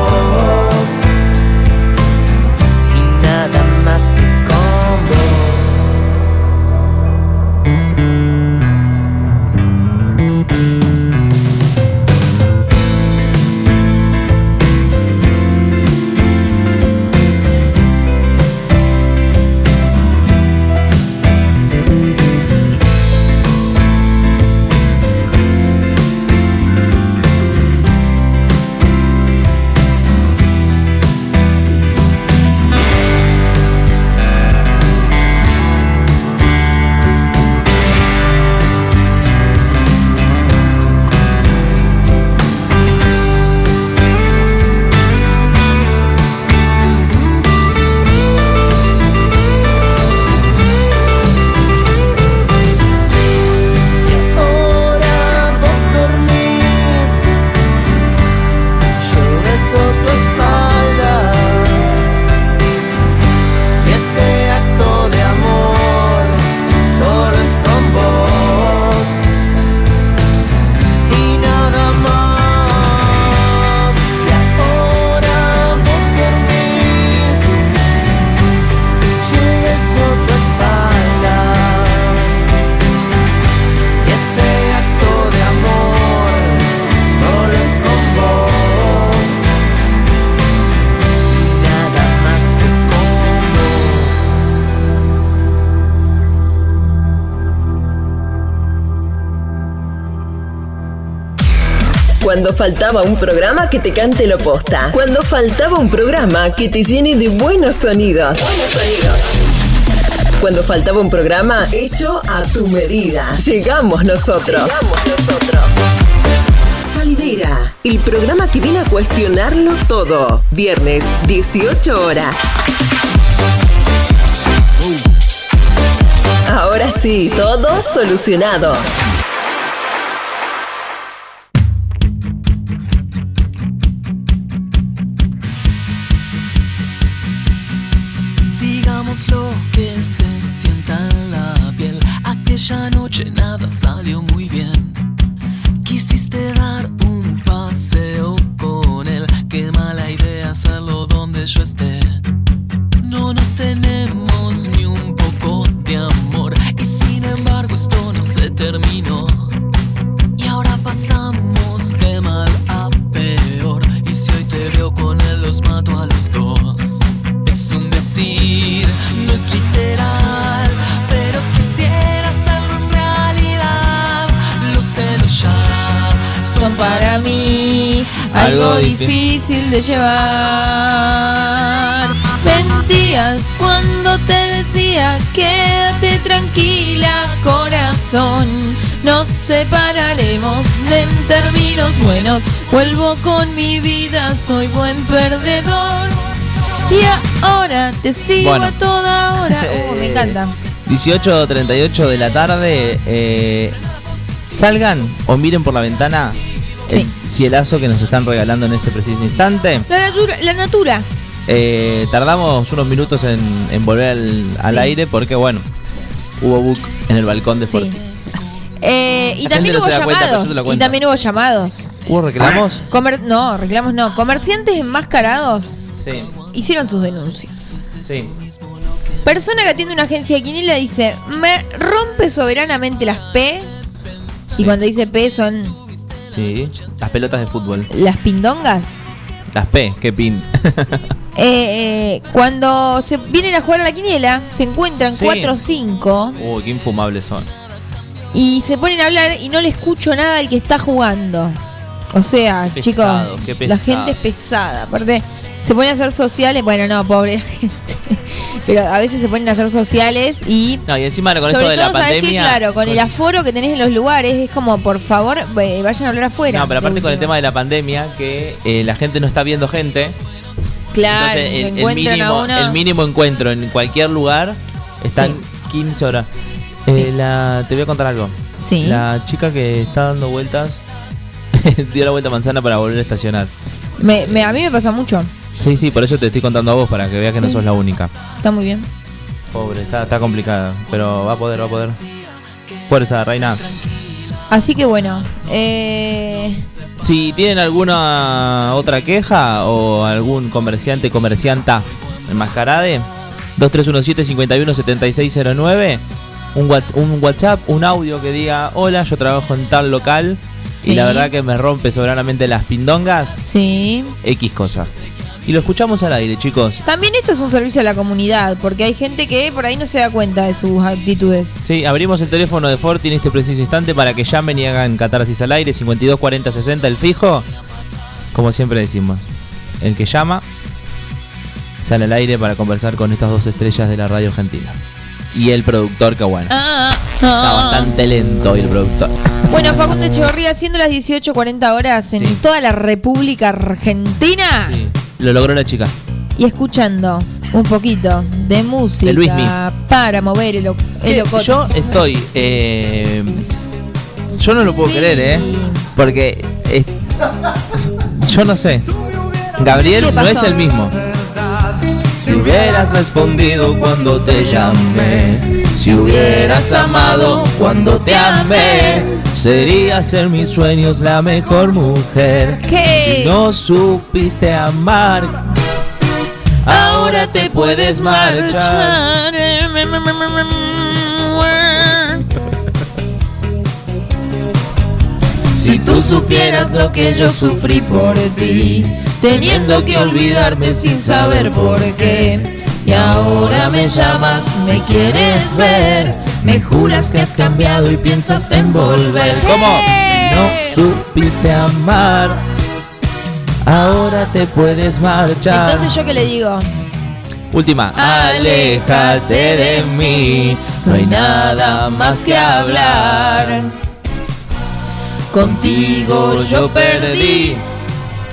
S6: Cuando faltaba un programa que te cante lo posta. Cuando faltaba un programa que te llene de buenos sonidos. Cuando faltaba un programa hecho a tu medida. Llegamos nosotros. Llegamos nosotros. Salidera, el programa que viene a cuestionarlo todo. Viernes, 18 horas. Ahora sí, todo solucionado.
S1: Difícil de llevar. Mentías cuando te decía quédate tranquila corazón. Nos separaremos en términos buenos. Vuelvo con mi vida, soy buen perdedor. Y ahora te sigo
S3: Bueno.
S1: a toda hora. Uh, me encanta.
S3: 18.38 de la tarde. eh, salgan o miren por la ventana el cielazo que nos están regalando en este preciso instante.
S1: La natura, la natura.
S3: Eh, tardamos unos minutos en, en volver al, al
S1: Sí.
S3: aire porque, bueno, hubo book en el balcón de Forti.
S1: Eh, y también
S3: no cuenta,
S1: llamados. y también hubo llamados.
S3: ¿Hubo reclamos?
S1: Comer- no, reclamos no. Comerciantes enmascarados
S3: Sí,
S1: hicieron sus denuncias.
S3: sí.
S1: Persona que atiende una agencia de quiniela dice, me rompe soberanamente las P.
S3: Sí.
S1: Y cuando dice P son
S3: Sí, las pelotas de fútbol.
S1: las pindongas.
S3: Las P, qué pin.
S1: Eh, eh, cuando se vienen a jugar a la quiniela, se encuentran
S3: Sí.
S1: 4 o 5
S3: Uy, qué infumables son.
S1: y se ponen a hablar y no le escucho nada al que está jugando. O sea,
S3: Qué
S1: chicos, la
S3: pesado.
S1: gente es pesada. Aparte, se ponen a hacer sociales. Bueno, no, pobre gente. Pero a veces se ponen a hacer sociales y.
S3: No, y encima con
S1: Sobre
S3: esto de
S1: todo,
S3: la pandemia.
S1: Claro, con el aforo que tenés en los lugares, es como, por favor, eh, vayan a hablar afuera.
S3: No, pero aparte con el tema de la pandemia, que eh, la gente no está viendo gente.
S1: Claro,
S3: Entonces, el, mínimo, el mínimo encuentro en cualquier lugar están 15 horas. Eh, la, te voy a contar algo.
S1: Sí.
S3: La chica que está dando vueltas dio la vuelta a manzana para volver a estacionar.
S1: Me- me- a mí me pasa mucho.
S3: Sí, sí, por eso te estoy contando a vos, para que veas que no sos la única.
S1: Está muy bien.
S3: Pobre, está, está complicada, pero va a poder, va a poder. Fuerza, reina.
S1: Así que bueno, eh,
S3: Si tienen alguna otra queja o algún comerciante, comercianta enmascarade, 2317-517609, un, Whats- un WhatsApp, un audio que diga, hola, yo trabajo en tal local y la verdad que me rompe soberanamente las pindongas,
S1: sí.
S3: X cosa. Y lo escuchamos al aire, chicos.
S1: También esto es un servicio a la comunidad, porque hay gente que por ahí no se da cuenta de sus actitudes.
S3: Sí, abrimos el teléfono de Forti en este preciso instante para que llamen y hagan catarsis al aire, 52 40 60 el fijo. Como siempre decimos, el que llama sale al aire para conversar con estas dos estrellas de la radio argentina. Y el productor, que bueno,
S1: Ah,
S3: está
S1: ah.
S3: bastante lento hoy el productor.
S1: Bueno, Facundo Echeverría, siendo las 18.40 horas en
S3: Sí.
S1: toda la República Argentina
S3: Lo logró la chica.
S1: y escuchando un poquito de música
S3: De
S1: para mover el, el ocote.
S3: yo estoy. eh, yo no lo puedo
S1: Sí.
S3: creer, ¿eh? Porque. eh, yo no sé. Gabriel
S1: ¿Qué
S3: no es el mismo. Si hubieras respondido cuando te llamé, si hubieras amado cuando te amé, sería ser mis sueños la mejor mujer.
S1: ¿Qué?
S3: Si no supiste amar, ahora te puedes marchar.
S1: Si tú supieras lo que yo sufrí por ti, teniendo que olvidarte sin saber por qué. Y ahora me llamas, me quieres ver, me juras que has cambiado y piensas en volver.
S3: ¿Cómo? Si no supiste amar, ahora te puedes marchar.
S1: Entonces yo qué le digo,
S3: Última. Aléjate de mí, no hay nada más que hablar.
S1: contigo yo perdí.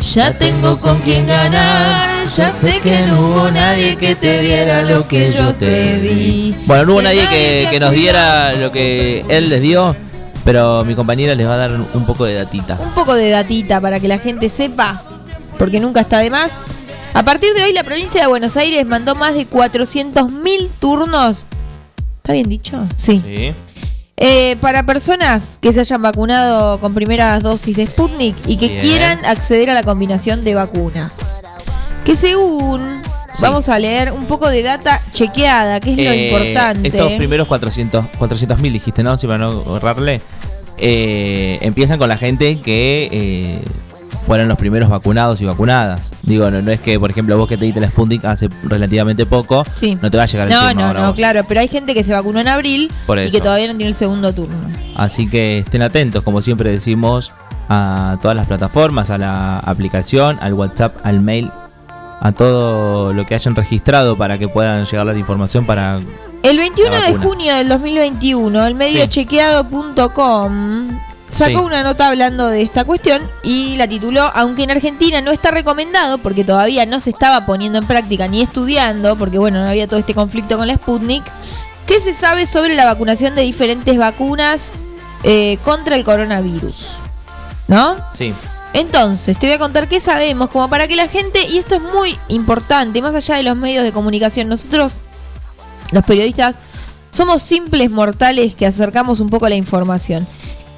S1: Ya tengo con quién ganar, ya sé que no hubo nadie que te diera lo que yo te di.
S3: Bueno, no hubo nadie que, nos diera lo que él les dio, pero mi compañera les va a dar un poco de datita.
S1: Un poco de datita para que la gente sepa, porque nunca está de más. A partir de hoy la provincia de Buenos Aires mandó más de 400.000 turnos. ¿Está bien dicho? Sí.
S3: Sí.
S1: Eh, para personas que se hayan vacunado con primeras dosis de Sputnik y que
S3: Bien.
S1: quieran acceder a la combinación de vacunas. Que según,
S3: Sí.
S1: vamos a leer un poco de data chequeada, que es lo
S3: Eh,
S1: importante.
S3: Estos primeros 400 400.000 dijiste, ¿no? Si para no ahorrarle. Eh, empiezan con la gente que fueron los primeros vacunados y vacunadas. Digo, no, no es que, por ejemplo, vos que te diste la Sputnik hace relativamente poco,
S1: Sí.
S3: no te va a llegar el
S1: No,
S3: turno
S1: no,
S3: ahora
S1: no,
S3: vos.
S1: claro, pero hay gente que se vacunó en abril
S3: Por
S1: y que todavía no tiene el segundo turno.
S3: Así que estén atentos, como siempre decimos, a todas las plataformas, a la aplicación, al WhatsApp, al mail, a todo lo que hayan registrado para que puedan llegar la información para
S1: El 21
S3: La
S1: de junio del 2021, el medio
S3: Sí.
S1: chequeado.com sacó
S3: Sí.
S1: una nota hablando de esta cuestión y la tituló Aunque en Argentina no está recomendado porque todavía no se estaba poniendo en práctica ni estudiando, porque bueno, no había todo este conflicto con la Sputnik, ¿qué se sabe sobre la vacunación de diferentes vacunas eh, contra el coronavirus? ¿No?
S3: Sí.
S1: Entonces, te voy a contar qué sabemos, como para que la gente, y esto es muy importante, más allá de los medios de comunicación, nosotros, los periodistas, somos simples mortales que acercamos un poco la información.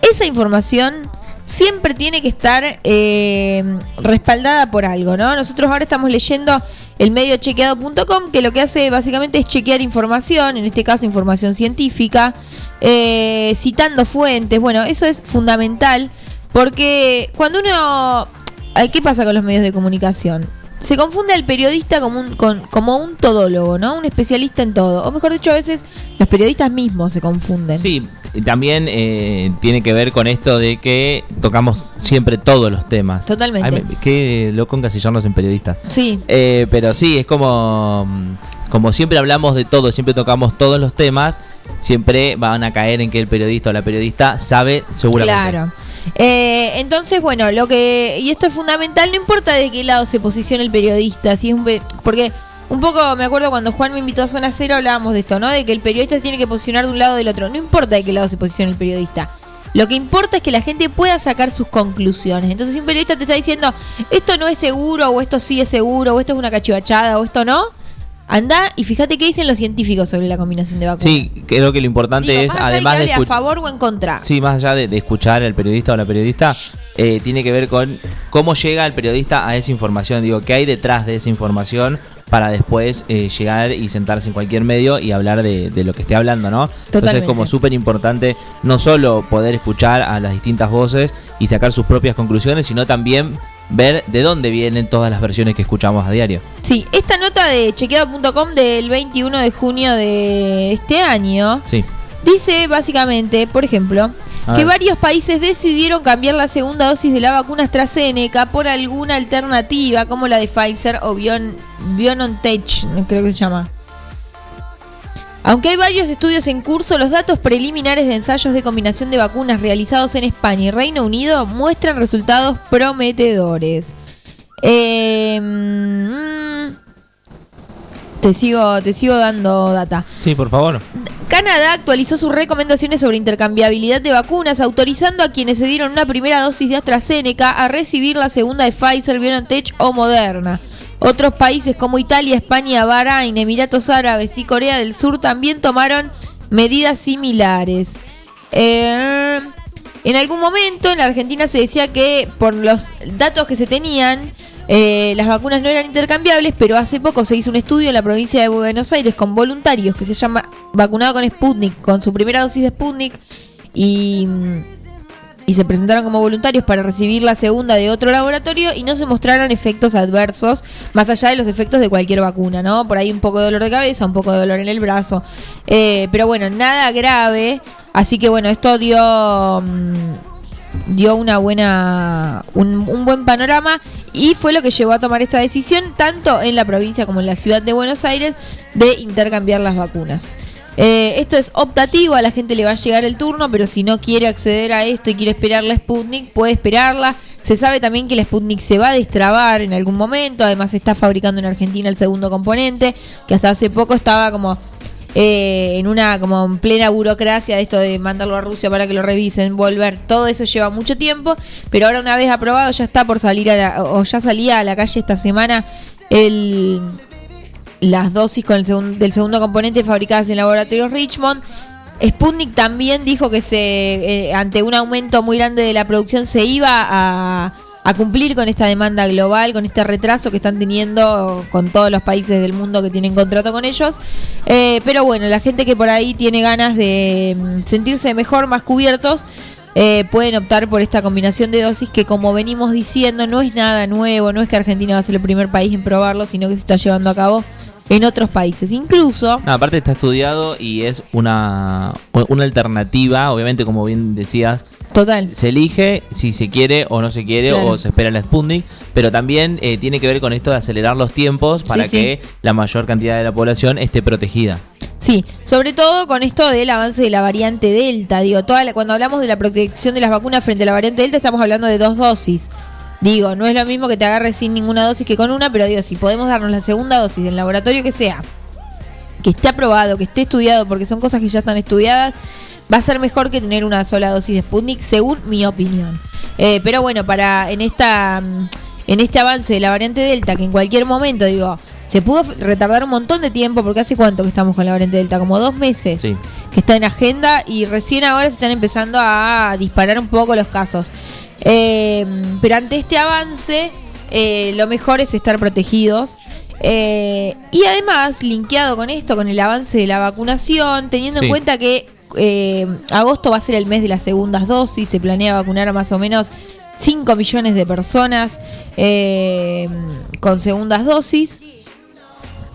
S1: Esa información siempre tiene que estar eh, respaldada por algo, ¿no? Nosotros ahora estamos leyendo el medio chequeado.com, que lo que hace básicamente es chequear información, en este caso información científica, eh, citando fuentes. Bueno, eso es fundamental porque cuando uno... ¿Qué pasa con los medios de comunicación? Se confunde al periodista como un, con- como un todólogo, ¿no? Un especialista en todo. O mejor dicho, a veces los periodistas mismos se confunden.
S3: Sí, también eh, tiene que ver con esto de que tocamos siempre todos los temas.
S1: Totalmente.
S3: Ay, me- qué loco encasillarnos en periodistas.
S1: Sí.
S3: Eh, pero sí, es como, como siempre hablamos de todo, siempre tocamos todos los temas, siempre van a caer en que el periodista o la periodista sabe seguramente.
S1: Claro. Eh, entonces, bueno, lo que. Y esto es fundamental, no importa de qué lado se posicione el periodista, si es un porque un poco me acuerdo cuando Juan me invitó a Zona Cero hablábamos de esto, ¿no? De que el periodista tiene que posicionar de un lado o del otro. No importa de qué lado se posicione el periodista. Lo que importa es que la gente pueda sacar sus conclusiones. Entonces, si un periodista te está diciendo esto no es seguro, o esto sí es seguro, o esto es una cachivachada, o esto no, anda y fíjate qué dicen los científicos sobre la combinación de vacunas.
S3: Sí, creo que lo importante
S1: Digo,
S3: es,
S1: más allá de
S3: además
S1: que
S3: de
S1: hable a
S3: escu-
S1: favor o en contra.
S3: Sí, más allá de, de escuchar al periodista o la periodista, eh, tiene que ver con cómo llega el periodista a esa información. Digo, qué hay detrás de esa información para después eh, llegar y sentarse en cualquier medio y hablar de, de lo que esté hablando, ¿no? Entonces
S1: Totalmente.
S3: es como súper importante no solo poder escuchar a las distintas voces y sacar sus propias conclusiones, sino también ver de dónde vienen todas las versiones que escuchamos a diario.
S1: Sí, esta nota de chequeado.com del 21 de junio de este año
S3: Sí.
S1: dice básicamente, por ejemplo,
S3: A
S1: que
S3: ver.
S1: varios países decidieron cambiar la segunda dosis de la vacuna AstraZeneca por alguna alternativa como la de Pfizer o Bion, BioNTech, creo que se llama. Aunque hay varios estudios en curso, los datos preliminares de ensayos de combinación de vacunas realizados en España y Reino Unido muestran resultados prometedores. Eh, mm, te sigo, te sigo dando data.
S3: Sí, por favor.
S1: Canadá actualizó sus recomendaciones sobre intercambiabilidad de vacunas, autorizando a quienes se dieron una primera dosis de AstraZeneca a recibir la segunda de Pfizer, BioNTech o Moderna. Otros países como Italia, España, Bahrein, Emiratos Árabes y Corea del Sur también tomaron medidas similares. Eh, en algún momento en la Argentina se decía que por los datos que se tenían, eh, las vacunas no eran intercambiables, pero hace poco se hizo un estudio en la provincia de Buenos Aires con voluntarios que se llama vacunado con Sputnik, con su primera dosis de Sputnik y, y se presentaron como voluntarios para recibir la segunda de otro laboratorio y no se mostraron efectos adversos más allá de los efectos de cualquier vacuna, ¿no? Por ahí un poco de dolor de cabeza, un poco de dolor en el brazo, Eh, pero bueno, nada grave, así que bueno, esto dio... mm, dio una buena un, un buen panorama y fue lo que llevó a tomar esta decisión tanto en la provincia como en la ciudad de Buenos Aires de intercambiar las vacunas. Eh, esto es optativo, a la gente le va a llegar el turno, pero si no quiere acceder a esto y quiere esperar la Sputnik, puede esperarla. Se sabe también que la Sputnik se va a destrabar en algún momento, además está fabricando en Argentina el segundo componente, que hasta hace poco estaba como eh, en una como en plena burocracia de esto de mandarlo a Rusia para que lo revisen, volver, todo eso lleva mucho tiempo, pero ahora una vez aprobado ya está por salir a la, o ya salía a la calle esta semana el las dosis con el segun- del segundo componente fabricadas en laboratorios Richmond. Sputnik también dijo que se eh, ante un aumento muy grande de la producción se iba a, a cumplir con esta demanda global, con este retraso que están teniendo con todos los países del mundo que tienen contrato con ellos. Eh, pero bueno, la gente que por ahí tiene ganas de mm, sentirse mejor, más cubiertos, eh, pueden optar por esta combinación de dosis que como venimos diciendo no es nada nuevo, no es que Argentina va a ser el primer país en probarlo, sino que se está llevando a cabo en otros países. Incluso,
S3: No, aparte está estudiado y es una, una alternativa, obviamente como bien decías,
S1: total.
S3: se elige si se quiere o no se quiere
S1: Claro.
S3: o se espera la Sputnik, pero también eh, tiene que ver con esto de acelerar los tiempos para
S1: Sí, sí.
S3: que la mayor cantidad de la población esté protegida.
S1: Sí, sobre todo con esto del avance de la variante Delta. Digo, toda la- cuando hablamos de la protección de las vacunas frente a la variante Delta, estamos hablando de dos dosis. Digo, no es lo mismo que te agarres sin ninguna dosis que con una, pero digo, si podemos darnos la segunda dosis del laboratorio que sea, que esté aprobado, que esté estudiado, porque son cosas que ya están estudiadas, va a ser mejor que tener una sola dosis de Sputnik, según mi opinión. Eh, pero bueno, para en esta mm, en este avance de la variante Delta, que en cualquier momento, digo, se pudo retardar un montón de tiempo, porque hace cuánto que estamos con la variante Delta, como dos meses
S3: Sí.
S1: que está en agenda y recién ahora se están empezando a disparar un poco los casos. Eh, pero ante este avance, eh, lo mejor es estar protegidos. Eh, y además, linkeado con esto, con el avance de la vacunación, teniendo
S3: Sí.
S1: en cuenta que eh, agosto va a ser el mes de las segundas dosis, se planea vacunar a más o menos 5 millones de personas eh, con segundas dosis.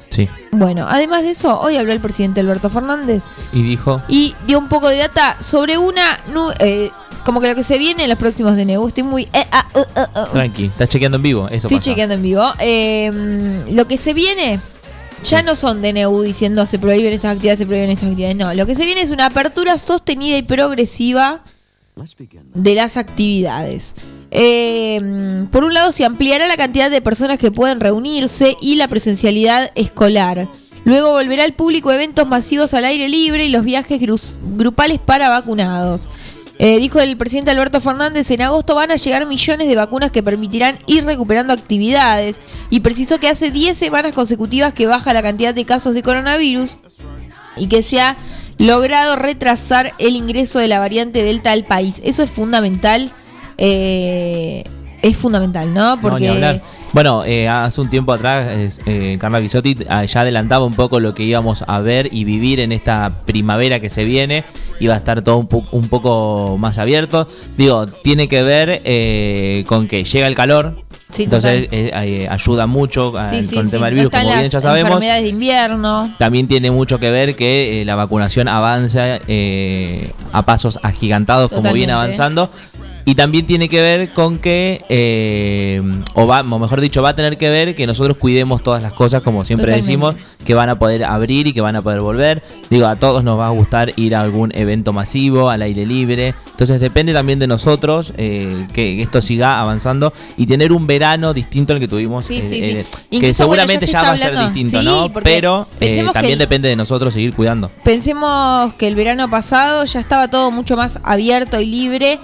S3: Sí.
S1: Bueno, además de eso, hoy habló el presidente Alberto Fernández
S3: Y dijo,
S1: y dio un poco de data sobre una, eh, como que lo que se viene en los próximos DNU. Estoy muy... eh, ah, uh, uh, uh.
S3: tranqui, estás chequeando en vivo, eso
S1: Estoy
S3: pasa.
S1: chequeando en vivo. Eh, lo que se viene ya no son DNU diciendo se prohíben estas actividades, se prohíben estas actividades. No, lo que se viene es una apertura sostenida y progresiva de las actividades. Eh, por un lado, se ampliará la cantidad de personas que pueden reunirse y la presencialidad escolar. Luego volverá el público eventos masivos al aire libre y los viajes grupales para vacunados. Eh, dijo el presidente Alberto Fernández, en agosto van a llegar millones de vacunas que permitirán ir recuperando actividades y precisó que hace 10 semanas consecutivas que baja la cantidad de casos de coronavirus y que se ha logrado retrasar el ingreso de la variante Delta al país. Eso es fundamental. eh, es fundamental, ¿no?
S3: No,
S1: Porque
S3: hablar. Bueno, eh, hace un tiempo atrás, eh, Carla Bisotti ah, ya adelantaba un poco lo que íbamos a ver y vivir en esta primavera que se viene. Iba a estar todo un, po- un poco más abierto. Digo, tiene que ver eh, con que llega el calor.
S1: Sí,
S3: entonces eh, eh, ayuda mucho ah,
S1: sí, sí,
S3: con el tema del virus, como bien ya sabemos.
S1: enfermedades de invierno.
S3: También tiene mucho que ver que eh, la vacunación avanza eh, a pasos agigantados, como viene avanzando. Y también tiene que ver con que, eh, o, va, o mejor dicho, va a tener que ver que nosotros cuidemos todas las cosas, como siempre
S1: Totalmente.
S3: decimos, que van a poder abrir y que van a poder volver. Digo, a todos nos va a gustar ir a algún evento masivo, al aire libre. Entonces depende también de nosotros eh, que esto siga avanzando y tener un verano distinto al que tuvimos.
S1: Sí,
S3: eh,
S1: sí, sí.
S3: eh,
S1: Incluso,
S3: que seguramente
S1: bueno, ya
S3: va a ser distinto,
S1: Sí,
S3: ¿no? Pero eh, también
S1: el-
S3: depende de nosotros seguir cuidando.
S1: Pensemos que el verano pasado ya estaba todo mucho más abierto y libre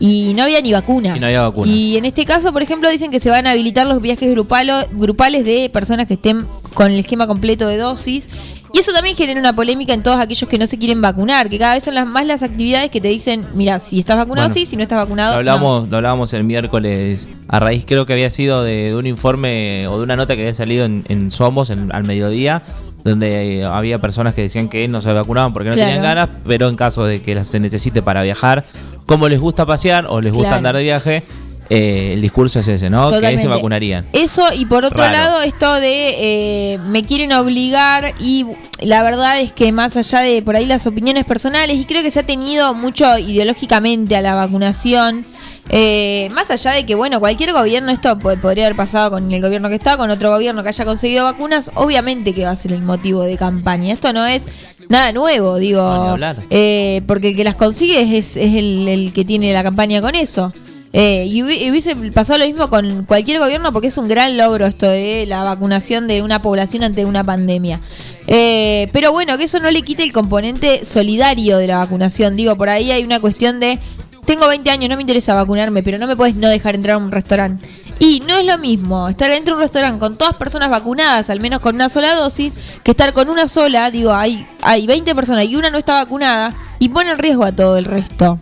S1: y no había ni vacunas.
S3: Y no había vacunas.
S1: Y en este caso, por ejemplo, dicen que se van a habilitar los viajes grupalo- grupales de personas que estén con el esquema completo de dosis. Y eso también genera una polémica en todos aquellos que no se quieren vacunar, que cada vez son las más las actividades que te dicen, mira, si estás vacunado,
S3: Bueno,
S1: sí, si no estás vacunado,
S3: Lo hablábamos, lo hablábamos el miércoles a raíz, creo que había sido de, de un informe o de una nota que había salido en, en Somos en- al mediodía, donde eh, había personas que decían que no se vacunaban porque no
S1: Claro.
S3: tenían ganas, pero en caso de que se necesite para viajar, como les gusta pasear o les gusta
S1: Claro.
S3: andar de viaje, eh, el discurso es ese, ¿no? Que ahí
S1: Totalmente.
S3: se vacunarían.
S1: Eso y por otro
S3: Raro.
S1: lado esto de eh, me quieren obligar y la verdad es que más allá de por ahí las opiniones personales y creo que se ha tenido mucho ideológicamente a la vacunación, eh, más allá de que bueno cualquier gobierno esto po- podría haber pasado con el gobierno que está, con otro gobierno que haya conseguido vacunas, obviamente que va a ser el motivo de campaña. Esto no es nada nuevo, digo, eh, porque el que las consigue es, es el, el que tiene la campaña con eso. Eh, y hubiese pasado lo mismo con cualquier gobierno porque es un gran logro esto de la vacunación de una población ante una pandemia. Eh, pero bueno, que eso no le quite el componente solidario de la vacunación. Digo, por ahí hay una cuestión de, tengo 20 años, no me interesa vacunarme, pero no me puedes no dejar entrar a un restaurante. Y no es lo mismo estar dentro de un restaurante con todas personas vacunadas, al menos con una sola dosis, que estar con una sola, digo, hay, hay 20 personas y una no está vacunada y pone en riesgo a todo el resto.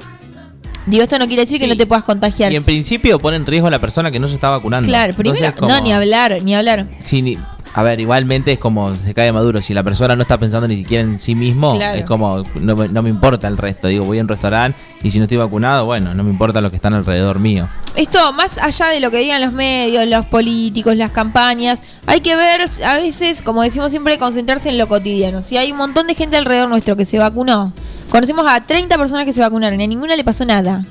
S1: Digo, esto no quiere decir que no te puedas contagiar.
S3: Y en principio pone en riesgo a la persona que no se está vacunando.
S1: Claro, primero,
S3: Entonces, como-
S1: no, ni hablar, ni hablar.
S3: Sí, ni- A ver, igualmente es como se cae Maduro. Si la persona no está pensando ni siquiera en sí mismo,
S1: Claro.
S3: es como no, me- no me importa el resto. Digo, voy a un restaurante y si no estoy vacunado, bueno, no me importa los que están alrededor mío.
S1: Esto, más allá de lo que digan los medios, los políticos, las campañas, hay que ver, a veces, como decimos siempre, concentrarse en lo cotidiano. Si hay un montón de gente alrededor nuestro que se vacunó, conocemos a 30 personas que se vacunaron y a ninguna le pasó nada.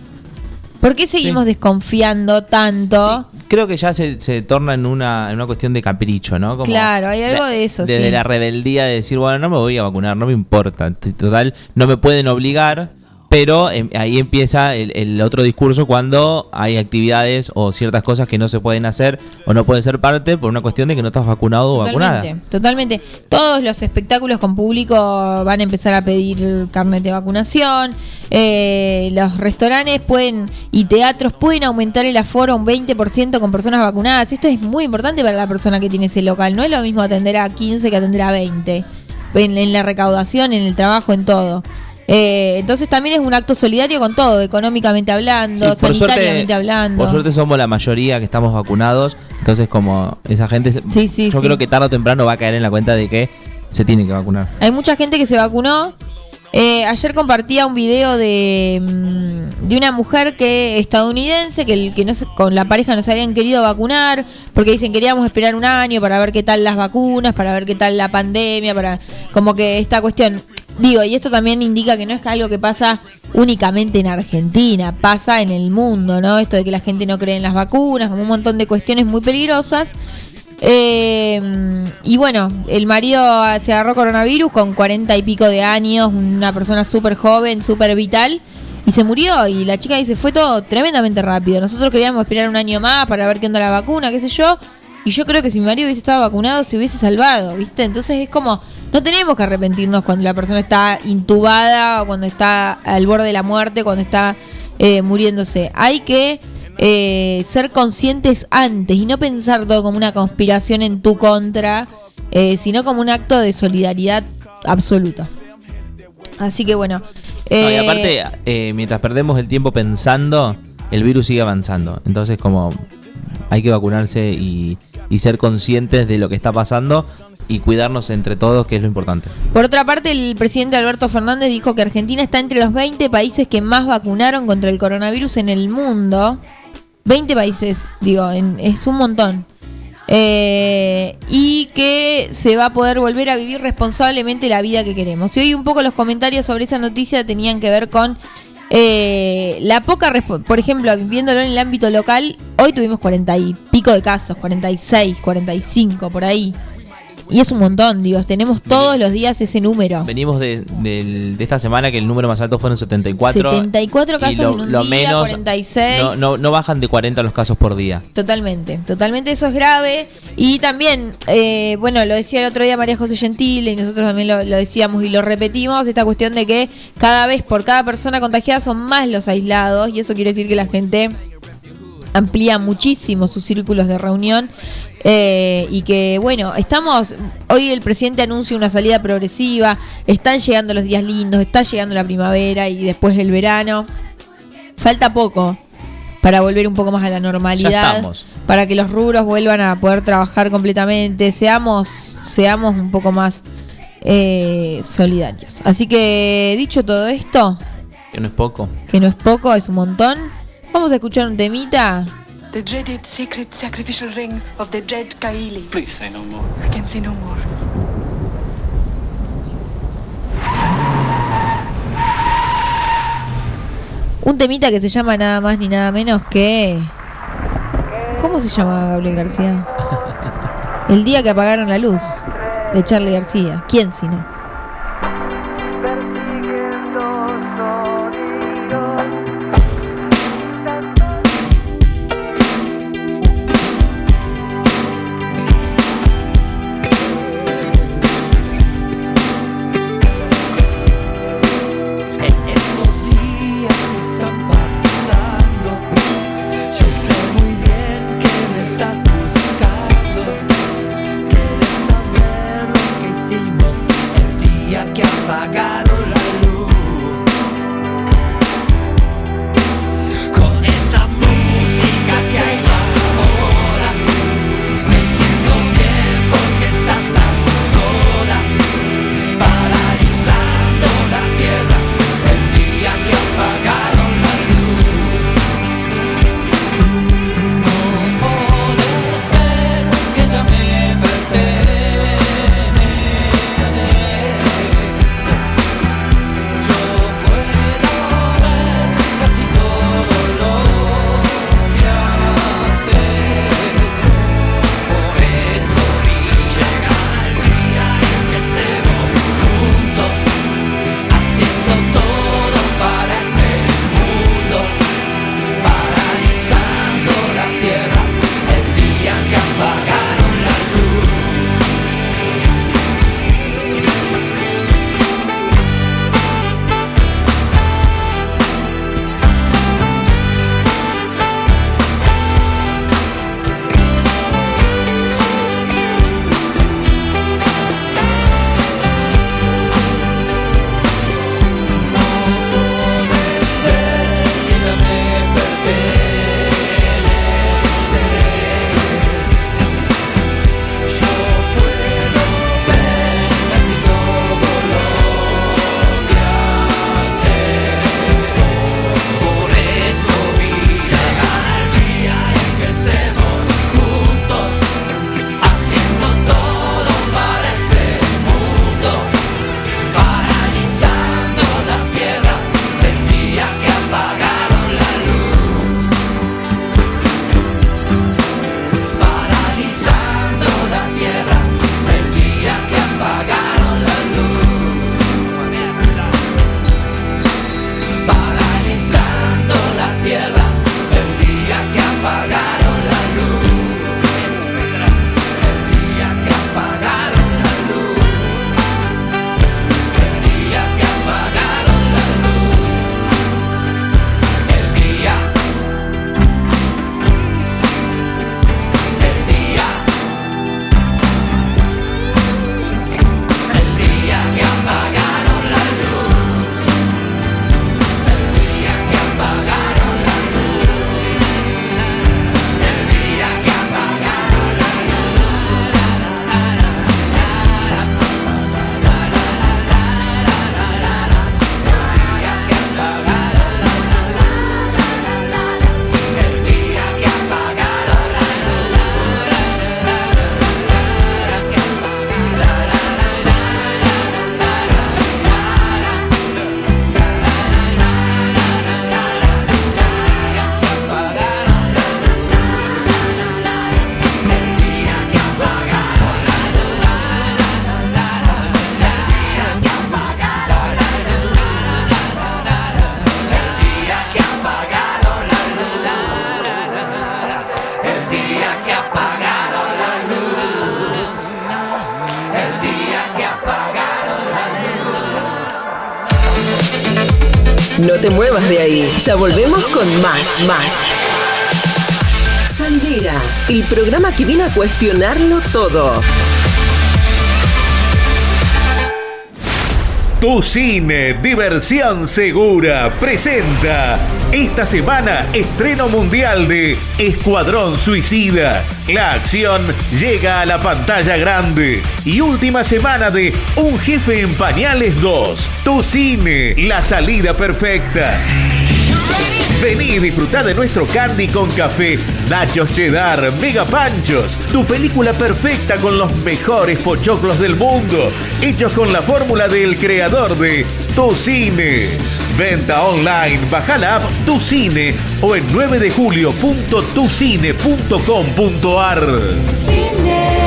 S1: ¿Por qué seguimos desconfiando tanto?
S3: Creo que ya se, se torna en una, en una cuestión de capricho, ¿no? Como
S1: Claro, hay algo de eso,
S3: Desde
S1: sí.
S3: la rebeldía de decir, bueno, no me voy a vacunar, no me importa. Total, no me pueden obligar, pero em, ahí empieza el, el otro discurso cuando hay actividades o ciertas cosas que no se pueden hacer o no pueden ser parte por una cuestión de que no estás vacunado o vacunada.
S1: Totalmente, totalmente. Todos los espectáculos con público van a empezar a pedir carnet de vacunación. Eh, los restaurantes pueden y teatros pueden aumentar el aforo un 20% con personas vacunadas. Esto es muy importante para la persona que tiene ese local. No es lo mismo atender a 15 que atender a 20. En, en la recaudación, en el trabajo, en todo. Eh, entonces también es un acto solidario con todo, económicamente hablando,
S3: Sí,
S1: sanitariamente
S3: suerte-
S1: hablando.
S3: Por suerte somos la mayoría que estamos vacunados, entonces como esa gente,
S1: Sí, sí,
S3: yo creo que tarde o temprano va a caer en la cuenta de que se tiene que vacunar.
S1: Hay mucha gente que se vacunó. Eh, ayer compartía un video de, mm, de una mujer que estadounidense que, que no con la pareja no se habían querido vacunar porque dicen queríamos esperar un año para ver qué tal las vacunas, para ver qué tal la pandemia, para como que esta cuestión. Digo, y esto también indica que no es algo que pasa únicamente en Argentina, pasa en el mundo, ¿no? Esto de que la gente no cree en las vacunas, como un montón de cuestiones muy peligrosas. Eh, y bueno, el marido se agarró coronavirus con cuarenta y pico de años, una persona súper joven, súper vital, y se murió. Y la chica dice, fue todo tremendamente rápido. Nosotros queríamos esperar un año más para ver qué onda la vacuna, qué sé yo. Y yo creo que si mi marido hubiese estado vacunado, se hubiese salvado, ¿viste? Entonces es como, no tenemos que arrepentirnos cuando la persona está intubada o cuando está al borde de la muerte, cuando está eh, muriéndose. Hay que eh, ser conscientes antes y no pensar todo como una conspiración en tu contra, eh, sino como un acto de solidaridad absoluta. Así que bueno.
S3: No, y
S1: eh,
S3: aparte, eh, mientras perdemos el tiempo pensando, el virus sigue avanzando. Entonces, como hay que vacunarse y, y ser conscientes de lo que está pasando y cuidarnos entre todos, que es lo importante.
S1: Por otra parte, el presidente Alberto Fernández dijo que Argentina está entre los 20 países que más vacunaron contra el coronavirus en el mundo. 20 países, digo, en- es un montón. Eh, y que se va a poder volver a vivir responsablemente la vida que queremos. Y hoy un poco los comentarios sobre esa noticia tenían que ver con eh, la poca, por ejemplo, viviéndolo en el ámbito local, hoy tuvimos 40 y pico de casos, 46, 45, por ahí. Y es un montón, digo, tenemos todos los días ese número.
S3: Venimos de, del- de esta semana que el número más alto fueron 74.
S1: 74
S3: y
S1: casos
S3: lo-
S1: en un
S3: lo
S1: día,
S3: menos-
S1: 46.
S3: No, no, no bajan de 40 los casos por día.
S1: Totalmente, totalmente eso es grave. Y también, eh, bueno, lo decía el otro día María José Gentile y nosotros también lo, lo decíamos y lo repetimos, esta cuestión de que cada vez por cada persona contagiada son más los aislados y eso quiere decir que la gente amplía muchísimo sus círculos de reunión eh, y que bueno, estamos, hoy el presidente anuncia una salida progresiva, están llegando los días lindos, está llegando la primavera y después el verano, falta poco para volver un poco más a la normalidad, para que los rubros vuelvan a poder trabajar completamente, seamos, seamos un poco más eh, solidarios. Así que dicho todo esto,
S3: Que no es poco.
S1: que no es poco, es un montón, vamos a escuchar un temita.
S14: The dreaded sacred sacrificial ring of the dread Kaili.
S15: Please say no more.
S14: I can say no more.
S1: Un temita que se llama nada más ni nada menos que. ¿Cómo se llama Gabriel García? El día que apagaron la luz. De Charlie García. ¿Quién si no?
S6: Ya volvemos con más, más. Salidera, el programa que viene a cuestionarlo todo.
S11: Tu cine, diversión segura, presenta esta semana estreno mundial de Escuadrón Suicida. La acción llega a la pantalla grande y última semana de Un jefe en pañales 2. Tu cine, la salida perfecta. Vení y disfrutá de nuestro candy con café, nachos cheddar, mega panchos, tu película perfecta con los mejores pochoclos del mundo, hechos con la fórmula del creador de Tu Cine. Venta online, baja la app Tu Cine o en 9 de julio.tucine.com.ar.
S15: de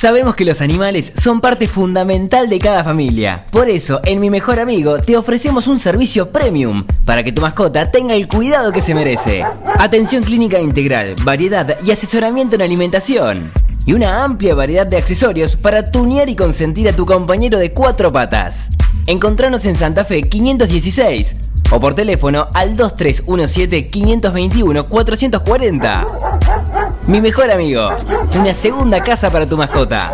S8: Sabemos que los animales son parte fundamental de cada familia. Por eso, en Mi Mejor Amigo te ofrecemos un servicio premium para que tu mascota tenga el cuidado que se merece. Atención clínica integral, variedad y asesoramiento en alimentación. Y una amplia variedad de accesorios para tunear y consentir a tu compañero de cuatro patas. Encontranos en Santa Fe 516 o por teléfono al 2317-521-440. Mi mejor amigo, una segunda casa para tu mascota.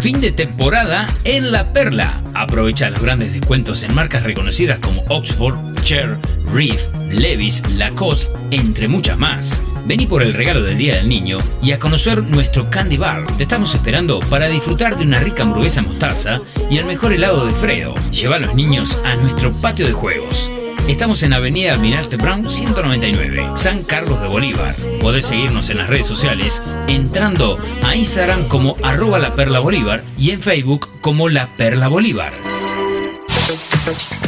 S9: Fin de temporada en La Perla. Aprovecha los grandes descuentos en marcas reconocidas como Oxford, Cher, Reef, Levis, Lacoste, entre muchas más. Vení por el regalo del Día del Niño y a conocer nuestro Candy Bar. Te estamos esperando para disfrutar de una rica hamburguesa mostaza y el mejor helado de Fredo. Lleva a los niños a nuestro patio de juegos. Estamos en Avenida Almirante Brown 199, San Carlos de Bolívar. Podés seguirnos en las redes sociales entrando a Instagram como arroba la perla bolívar y en Facebook como la perla bolívar.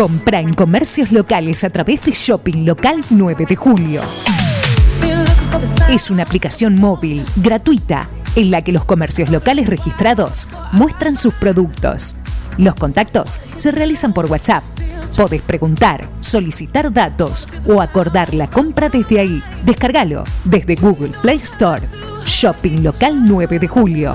S10: Compra en comercios locales a través de Shopping Local 9 de Julio. Es una aplicación móvil gratuita en la que los comercios locales registrados muestran sus productos. Los contactos se realizan por WhatsApp. Podés preguntar, solicitar datos o acordar la compra desde ahí. Descargalo desde Google Play Store. Shopping Local 9 de Julio.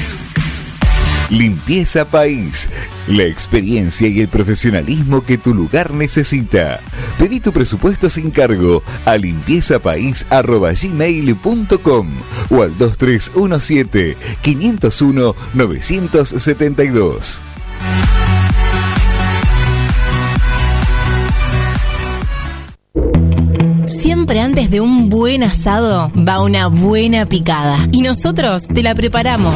S7: Limpieza País. La experiencia y el profesionalismo que tu lugar necesita. Pedí tu presupuesto sin cargo a limpiezapais.gmail.com o al 2317 501 972.
S12: Siempre antes de un buen asado va una buena picada. Y nosotros te la preparamos.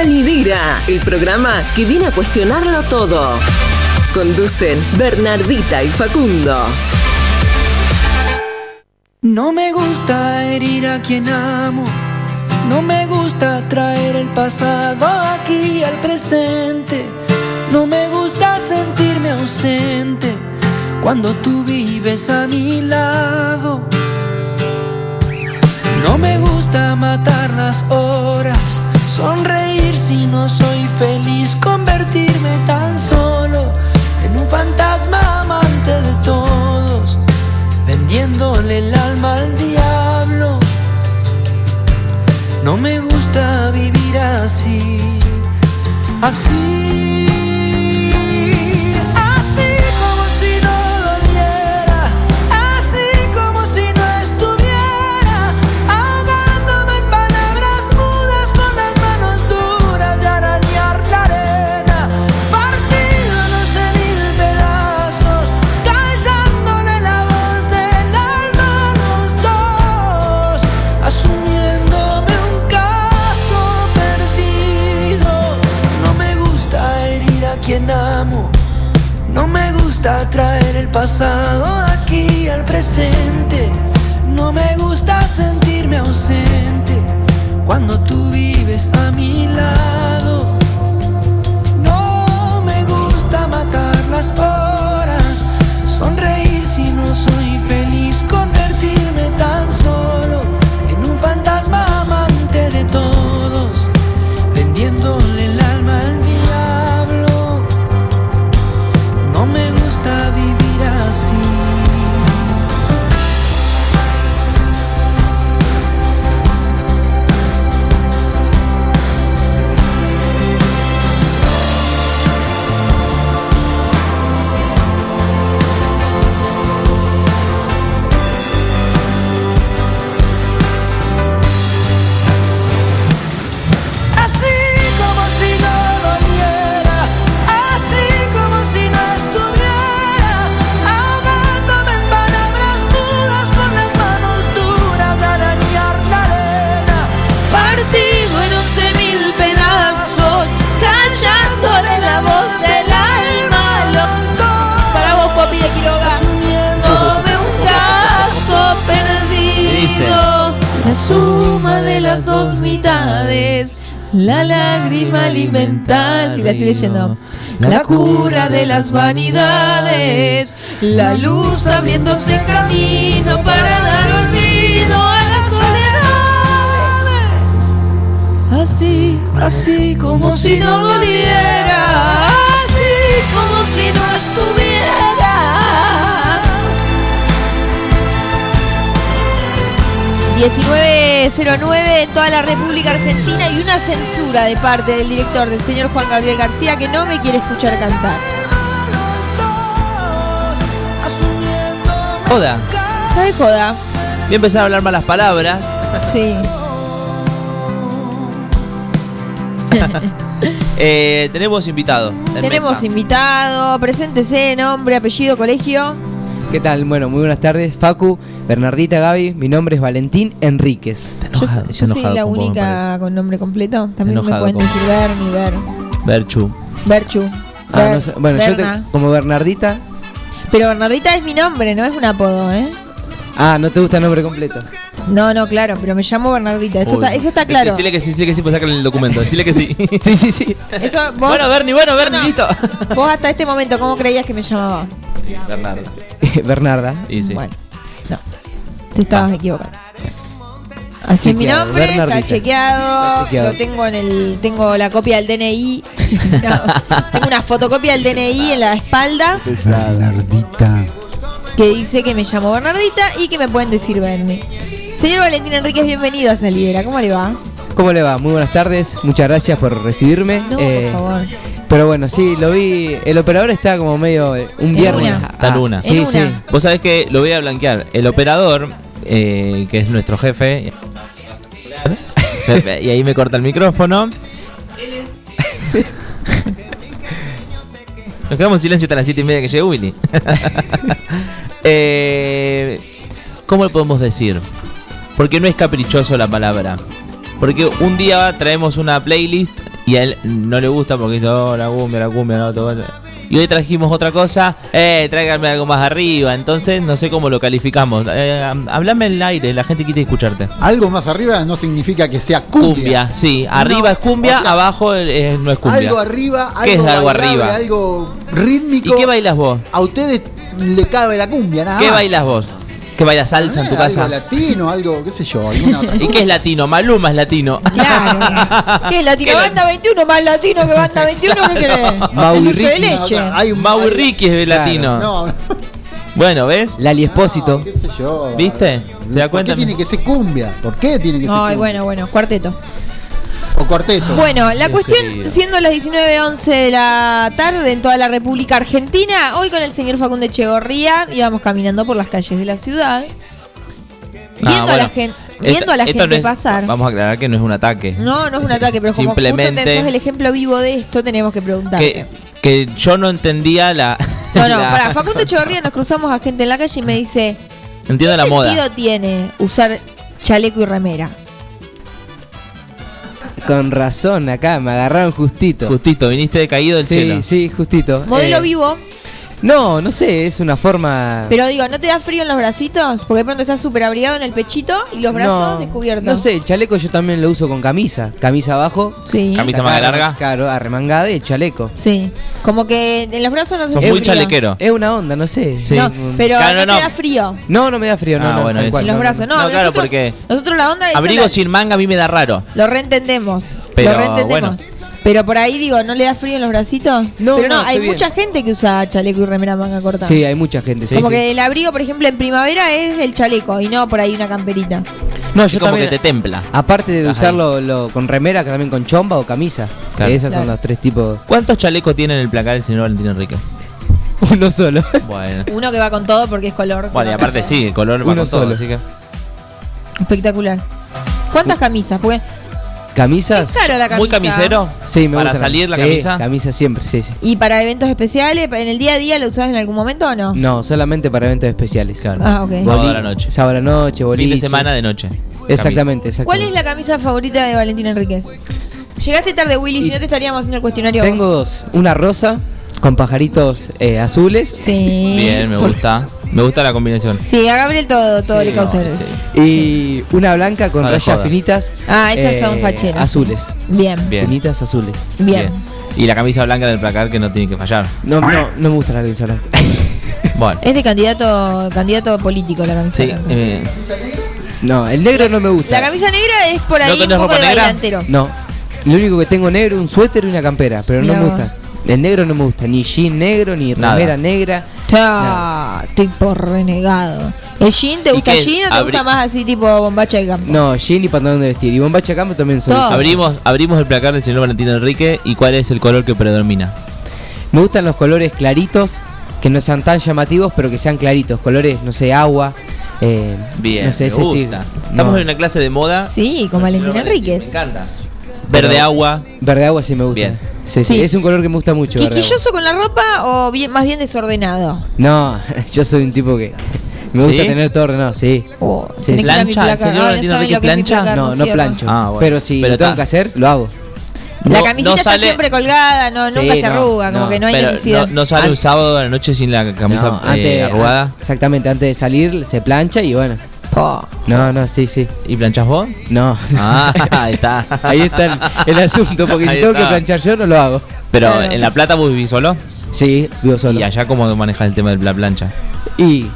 S6: Salidera, el programa que viene a cuestionarlo todo. Conducen Bernardita y Facundo.
S16: No me gusta herir a quien amo. No me gusta traer el pasado aquí al presente. No me gusta sentirme ausente cuando tú vives a mi lado. No me gusta matar las horas, sonreír si no soy feliz, convertirme tan solo en un fantasma amante de todos, vendiéndole el alma al diablo. No me gusta vivir así, así. Pasado aquí al presente. No me gusta sentirme ausente cuando tú vives a mi lado. No me gusta matar las horas, sonreír si no soy las dos
S1: mitades, la lágrima alimental, si la estoy leyendo. La cura de las vanidades, la luz abriéndose camino para dar olvido a las soledades. Así,
S16: así
S1: como si no doliera, así como si no estuviera. 1909 en toda la República Argentina y una censura de parte del director del señor Juan Gabriel García que no me quiere escuchar cantar.
S3: Joda.
S1: Está de joda.
S3: Voy a empezar a hablar malas palabras.
S1: Sí.
S3: Eh, tenemos invitado. en
S1: Tenemos
S3: mesa.
S1: invitado, preséntese, nombre, apellido, colegio.
S17: ¿Qué tal? Bueno, muy buenas tardes, Facu, Bernardita, Gaby. Mi nombre es Valentín Enríquez.
S1: Yo, yo soy la única con nombre completo. También me
S17: enojado
S1: pueden
S17: con-
S1: decir Berni, Ber,
S3: Berchu.
S1: Berchu.
S17: Ah,
S1: Ber-
S17: no sé- bueno, yo te- como Bernardita.
S1: Pero Bernardita es mi nombre, no es un apodo, ¿eh?
S17: Ah, no te gusta el nombre completo.
S1: No, no, claro, pero me llamo Bernardita. Esto está, eso está claro.
S3: Decile que sí, decile que sí, pues sacarle el documento. Decile que sí.
S17: sí, sí, sí.
S1: Eso, vos,
S3: Bueno, Bernie, bueno,
S1: No,
S3: Bernie,
S1: no.
S3: listo.
S1: Vos hasta este momento, ¿cómo creías que me llamaba?
S3: Bernardo.
S17: Bernarda.
S3: Y sí.
S1: Bueno, no. Te estabas equivocando. Así es mi
S17: Chequeado,
S1: nombre, está
S17: Bernardita.
S1: chequeado,
S17: Está chequeado.
S1: Lo tengo en el. Tengo la copia del DNI. No, tengo una fotocopia del DNI en la espalda
S4: Bernardita.
S1: que dice que me llamo Bernardita y que me pueden decir Bernie. Señor Valentín Enríquez, bienvenido a Salidera. ¿Cómo le va?
S17: ¿Cómo le va? Muy buenas tardes. Muchas gracias por recibirme.
S1: No,
S17: Eh,
S1: por favor.
S17: Pero bueno, sí, lo vi. El operador está como medio. eh, Un viernes.
S1: una.
S3: Está en
S17: Ah,
S3: una.
S17: Sí, sí.
S3: Vos sabés que lo voy a blanquear. El operador, eh, que es nuestro jefe. y ahí me corta el micrófono. Nos quedamos en silencio hasta las 7 y media que llegue Willy. Eh, ¿Cómo le podemos decir? Porque no es caprichoso la palabra. Porque un día traemos una playlist y a él no le gusta porque dice, oh, la cumbia, la cumbia, no, todo eso". y hoy trajimos otra cosa, eh, tráigame algo más arriba. Entonces, no sé cómo lo calificamos. Eh, hablame en el aire, la gente quiere escucharte.
S4: Algo más arriba no significa que sea cumbia.
S3: Cumbia, sí. Arriba
S4: No,
S3: es cumbia,
S4: o sea,
S3: abajo no es cumbia.
S4: Algo arriba, algo
S3: ¿Qué es algo
S4: bailable,
S3: arriba?
S4: algo rítmico.
S3: ¿Y qué bailas vos?
S4: A ustedes le cabe la cumbia, nada
S3: ¿Qué
S4: más.
S3: bailas vos? ¿Qué bailas salsa en tu
S4: Eh,
S3: casa?
S4: Latino, algo, qué sé yo, alguna otra
S3: ¿Y qué es latino? Maluma es latino.
S1: ¿Qué? ¿Latino Banda 21? ¿Más latino que Banda 21? ¿Qué querés?
S3: Mau
S1: El
S3: y
S1: dulce de leche.
S4: Hay un
S3: Mau y Ricky es latino.
S4: No,
S3: Bueno, ¿ves?
S17: Lali Espósito.
S4: qué sé yo.
S3: ¿Viste? ¿Te das
S4: ¿Por
S3: cuenta?
S4: qué tiene que ser cumbia? ¿Por qué tiene que ser
S1: Ay,
S4: cumbia?
S1: bueno, bueno, cuarteto.
S4: O cuarteto.
S1: Bueno, la
S4: Dios
S1: cuestión,
S4: querido.
S1: siendo las 19.11 de la tarde en toda la República Argentina, hoy con el señor Facundo Echegorría íbamos caminando por las calles de la ciudad, viendo
S3: Ah,
S1: a la gente, viendo a la gente
S3: no es-
S1: pasar.
S3: Vamos a aclarar que no es un ataque.
S1: No, no es un ataque, pero como justo
S3: Simplemente-
S1: te sos el ejemplo vivo de esto, tenemos que preguntarte.
S3: Que, que yo no entendía la.
S1: No, no,
S3: la-
S1: para Facundo Echegorría nos cruzamos a gente en la calle y me dice,
S3: Entiendo
S1: ¿qué
S3: la moda.
S1: sentido tiene usar chaleco y remera?
S17: Con razón, acá me agarraron justito.
S3: Justito, viniste de caído del
S17: sí,
S3: cielo.
S17: Sí, justito.
S1: Modelo
S17: Eh,
S1: vivo,
S17: No, no sé, es una forma.
S1: pero digo, ¿no te da frío en los bracitos? Porque de pronto estás súper abrigado en el pechito y los brazos
S17: no,
S1: descubiertos.
S17: No sé, el chaleco yo también lo uso con camisa. Camisa abajo.
S1: Sí.
S3: Camisa
S17: arrem-
S3: larga.
S17: Claro, arremangada y el chaleco.
S1: Sí, como que en los brazos no se
S3: Sos muy
S1: frío.
S3: chalequero.
S17: Es una onda, no sé.
S3: Sí.
S1: No, pero
S3: Claro,
S1: no,
S3: no.
S1: te da frío.
S17: No, no me da frío, no,
S3: Ah,
S17: no.
S3: bueno,
S17: cual,
S1: En los
S17: no,
S1: brazos, no.
S3: No, claro,
S1: nosotros,
S3: porque
S1: nosotros la onda es
S3: abrigo
S1: la-
S3: sin manga a mí me da raro.
S1: lo reentendemos.
S3: Pero,
S1: lo reentendemos.
S3: bueno.
S1: Pero por ahí digo, ¿no le da frío en los bracitos?
S17: No,
S1: pero no,
S17: no,
S1: hay
S17: bien.
S1: mucha gente que usa chaleco y remera manga corta.
S17: Sí, hay mucha gente. sí,
S1: como
S17: sí.
S1: que el abrigo, por ejemplo, en primavera es el chaleco y no por ahí una camperita.
S17: No,
S3: Es
S17: yo
S3: como
S17: también.
S3: que te templa.
S17: Aparte de usarlo lo- con remera, que también con chomba o camisa.
S3: Claro.
S17: Esas son
S1: Claro.
S17: los tres tipos.
S3: ¿Cuántos chalecos tiene en el placar el señor Valentín Enrique?
S17: Uno solo.
S3: Bueno.
S1: Uno que va con todo porque es color.
S3: Bueno, y aparte sí, el color va con todo,
S17: solo.
S3: así que.
S1: Espectacular. ¿Cuántas camisas? Porque
S17: ¿Camisas?
S1: es cara la camisa.
S3: ¿Muy camisero?
S17: Sí, me
S3: ¿Para
S17: gusta
S3: salir la
S17: Sí,
S3: camisa?
S17: camisa siempre, sí, sí.
S1: ¿Y para eventos especiales? ¿En el día a día lo usás en algún momento o no?
S17: No, solamente para eventos especiales.
S3: Claro.
S1: Ah, ok.
S3: Sábado a la noche.
S17: Sábado a la noche, boliche.
S3: Fin de semana de noche.
S17: Exactamente, exactamente.
S1: ¿Cuál es la camisa favorita de Valentín Enríquez? Llegaste tarde, Willy, si no te estaríamos haciendo el cuestionario.
S17: Tengo
S1: vos.
S17: dos. Una rosa con pajaritos eh, azules.
S1: Sí.
S3: Bien, me gusta. Me gusta la combinación.
S1: Sí, a Gabriel todo, todo le causa.
S3: no, sí.
S17: Y una blanca con
S3: No,
S17: rayas finitas.
S1: Ah, esas
S17: eh,
S1: son facheras.
S17: Azules.
S1: Bien,
S3: Bien.
S17: Finitas azules.
S1: bien.
S3: Y la camisa blanca del placar que no tiene que fallar.
S17: No, no, no me gusta la camisa blanca.
S3: Bueno.
S1: Es de candidato, candidato político la camisa
S3: Sí.
S1: blanca.
S3: eh,
S17: No, el negro no me gusta.
S1: La camisa negra es por ahí
S3: ¿No
S1: un poco de
S3: negra?
S1: bailantero.
S17: No. Lo único que tengo negro es un suéter y una campera, pero no
S1: Mirá
S17: me gusta. El negro no me gusta, ni jean negro, ni
S3: Nada.
S17: remera negra.
S1: Ah, tipo renegado. ¿El jean te
S3: ¿Y
S1: gusta
S3: qué?
S1: jean o te
S3: Abri-
S1: gusta más así tipo bombacha de campo?
S17: No, jean y pantalón de vestir. Y bombacha campo también son.
S1: Todo.
S3: abrimos, abrimos el placar del señor Valentín Enrique. ¿Y cuál es el color que predomina?
S17: Me gustan los colores claritos, que no sean tan llamativos, pero que sean claritos. Colores, no sé, agua. eh,
S3: Bien,
S17: no sé,
S3: me
S17: ese
S3: gusta.
S17: estilo.
S3: Estamos
S17: No.
S3: en una clase de moda.
S1: Sí, con Valentín
S3: Me
S1: Enríquez.
S3: encanta. Verde agua.
S17: Verde agua sí me gusta.
S3: Bien.
S17: Sí, sí,
S1: Sí.
S17: Es un color que me gusta mucho.
S1: ¿Quisquilloso con la ropa o bien, más bien desordenado?
S17: No, yo soy un tipo que me gusta
S3: ¿Sí?
S17: tener todo ordenado, sí.
S1: Oh,
S17: Sí.
S3: ¿Plancha? ¿El
S1: placar.
S3: señor
S1: No, saben lo que es mi
S3: plancha?
S17: No, no plancho.
S3: Ah, bueno.
S17: Pero si
S3: Pero
S17: lo tengo que hacer, lo hago.
S1: La camiseta
S3: no
S1: está
S3: sale-
S1: siempre colgada, no,
S17: Sí,
S1: nunca se
S17: no,
S1: arruga, como
S17: no.
S1: que no hay
S3: Pero
S1: necesidad.
S3: no, no sale un sábado a la noche sin la camisa
S17: No,
S3: eh,
S17: antes-
S3: arrugada.
S17: Exactamente, antes de salir se plancha y bueno. No, no, sí, sí.
S3: ¿Y planchas vos?
S17: No.
S3: Ah, ahí está.
S17: Ahí está el, el asunto, porque si tengo
S3: está.
S17: que planchar yo no lo hago.
S3: Pero
S1: Claro.
S3: en La Plata vos vivís solo.
S17: Sí, vivo solo.
S3: ¿Y allá cómo manejas el tema de la plancha?
S17: Y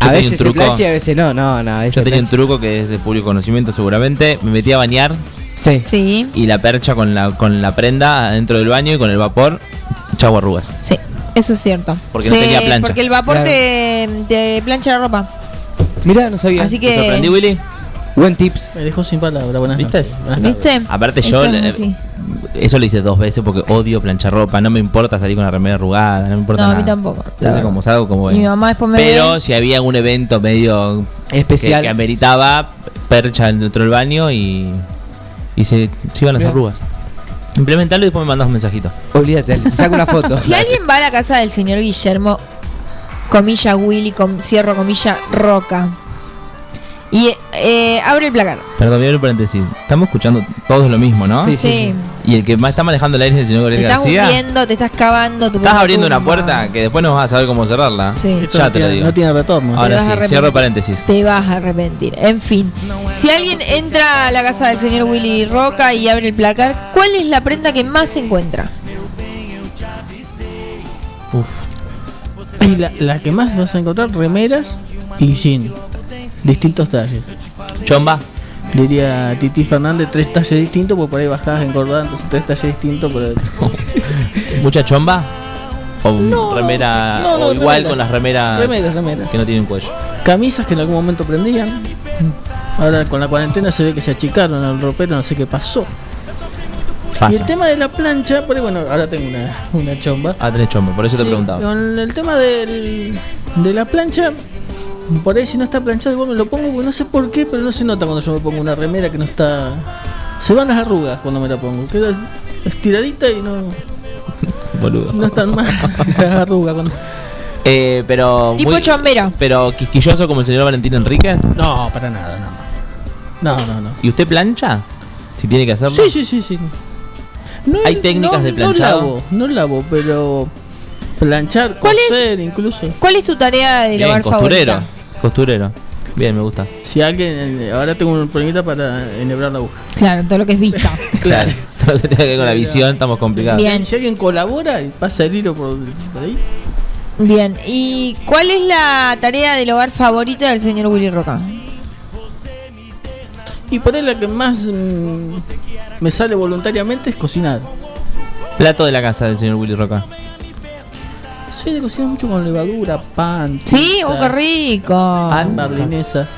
S17: a veces
S3: un
S17: se plancha y a veces no, no, no. A veces
S3: Yo tenía un truco que es de público conocimiento seguramente. Me metí a bañar
S17: Sí.
S1: Sí,
S3: y la percha con la, con la prenda dentro del baño y con el vapor, chau arrugas.
S1: sí, eso es cierto.
S3: Porque no tenía plancha.
S1: Porque el vapor
S17: Claro.
S1: te, te plancha la ropa.
S17: Mirá, no sabía.
S1: Así
S3: ¿Te sorprendí,
S1: que,
S3: Willy?
S17: Buen tips.
S18: Me dejó sin palabra. Buenas
S3: ¿Viste?
S18: noches. Buenas tardes.
S1: ¿viste?
S3: Aparte yo eso lo hice dos veces porque odio planchar ropa. No me importa salir con la remera arrugada, no me importa
S1: No, a
S3: nada.
S1: mí tampoco.
S3: Entonces como salgo como
S1: Y mi mamá después me
S3: Pero
S1: ve.
S3: si había un evento medio
S17: Especial.
S3: que, que ameritaba percha dentro del baño y, y se, se iban las
S17: Bien.
S3: arrugas. Implementalo y después me mandas un mensajito.
S17: Olvídate, te saco una foto.
S1: Si alguien va a la casa del señor Guillermo, comilla Willy, com- cierro comilla Roca, y eh, abre el placar.
S3: Perdón, voy a abrir un paréntesis. Estamos escuchando todos lo mismo, ¿no?
S1: Sí, sí.
S3: Y el que más está manejando el aire es el señor
S1: Te
S3: Gabriel
S1: estás
S3: García.
S1: hundiendo, te estás cavando tu
S3: Estás abriendo una puerta que después no vas a saber cómo cerrarla.
S1: Sí. Esto
S3: Ya
S1: no
S3: te lo
S1: tiene-
S3: digo.
S1: no tiene retorno. Te
S3: Ahora sí, cierro paréntesis.
S1: Te vas a arrepentir. En fin, si alguien entra a la casa del señor Willy Roca y abre el placar, ¿cuál es la prenda que más se encuentra?
S18: Y la, la que más vas a encontrar, remeras y jean. Distintos talles.
S3: Chomba.
S18: Diría Titi Fernández, tres talles distintos, porque por ahí bajadas engordadas, entonces tres talles distintos. Por el...
S3: ¿Mucha chomba? ¿O remera?
S18: no, no,
S3: o igual
S18: remeras.
S3: con las remeras,
S18: Remeras, remeras.
S3: que no tienen cuello.
S18: Camisas que en algún momento prendían. Ahora con la cuarentena se ve que se achicaron al ropero, no sé qué pasó. Y el tema de la plancha, por ahí, bueno, ahora tengo una, una chomba.
S3: Ah, tenés chomba, por eso te preguntaba.
S18: Con el tema del, de la plancha, por ahí si no está planchado igual me lo pongo, porque no sé por qué, pero no se nota cuando yo me pongo una remera que no está... Se van las arrugas cuando me la pongo, queda estiradita y no,
S3: Boludo.
S18: no están mal las arrugas. Cuando...
S3: Eh, pero.
S1: Tipo chombera.
S3: Pero quisquilloso como el señor Valentín Enríquez.
S18: No, para nada, no. No, no, no.
S3: ¿Y usted plancha? Si tiene que hacerlo.
S18: Sí, sí, sí, sí. No
S3: ¿Hay técnicas
S18: no-
S3: de planchado?
S18: No lavo, no lavo, pero planchar,
S1: ¿Cuál es?
S18: coser incluso.
S1: ¿Cuál es tu tarea del
S3: Bien,
S1: hogar
S3: costurero.
S1: favorita?
S3: Costurero. Bien, me gusta.
S18: Si alguien, eh, ahora tengo un problemita para enhebrar la aguja.
S1: Claro, todo lo que es vista.
S3: Claro. Todo lo que tenga que ver con la visión, estamos complicados.
S1: Bien.
S18: Si alguien colabora y pasa el hilo por, por ahí.
S1: Bien, ¿y cuál es la tarea del hogar favorita del señor Willy Roca?
S18: Y por ahí la que más mm, me sale voluntariamente es cocinar.
S3: Plato de la casa del señor Willy Roca.
S18: Soy de cocinar mucho con levadura, pan.
S1: Sí, oh, qué rico.
S18: pan, berlinesas.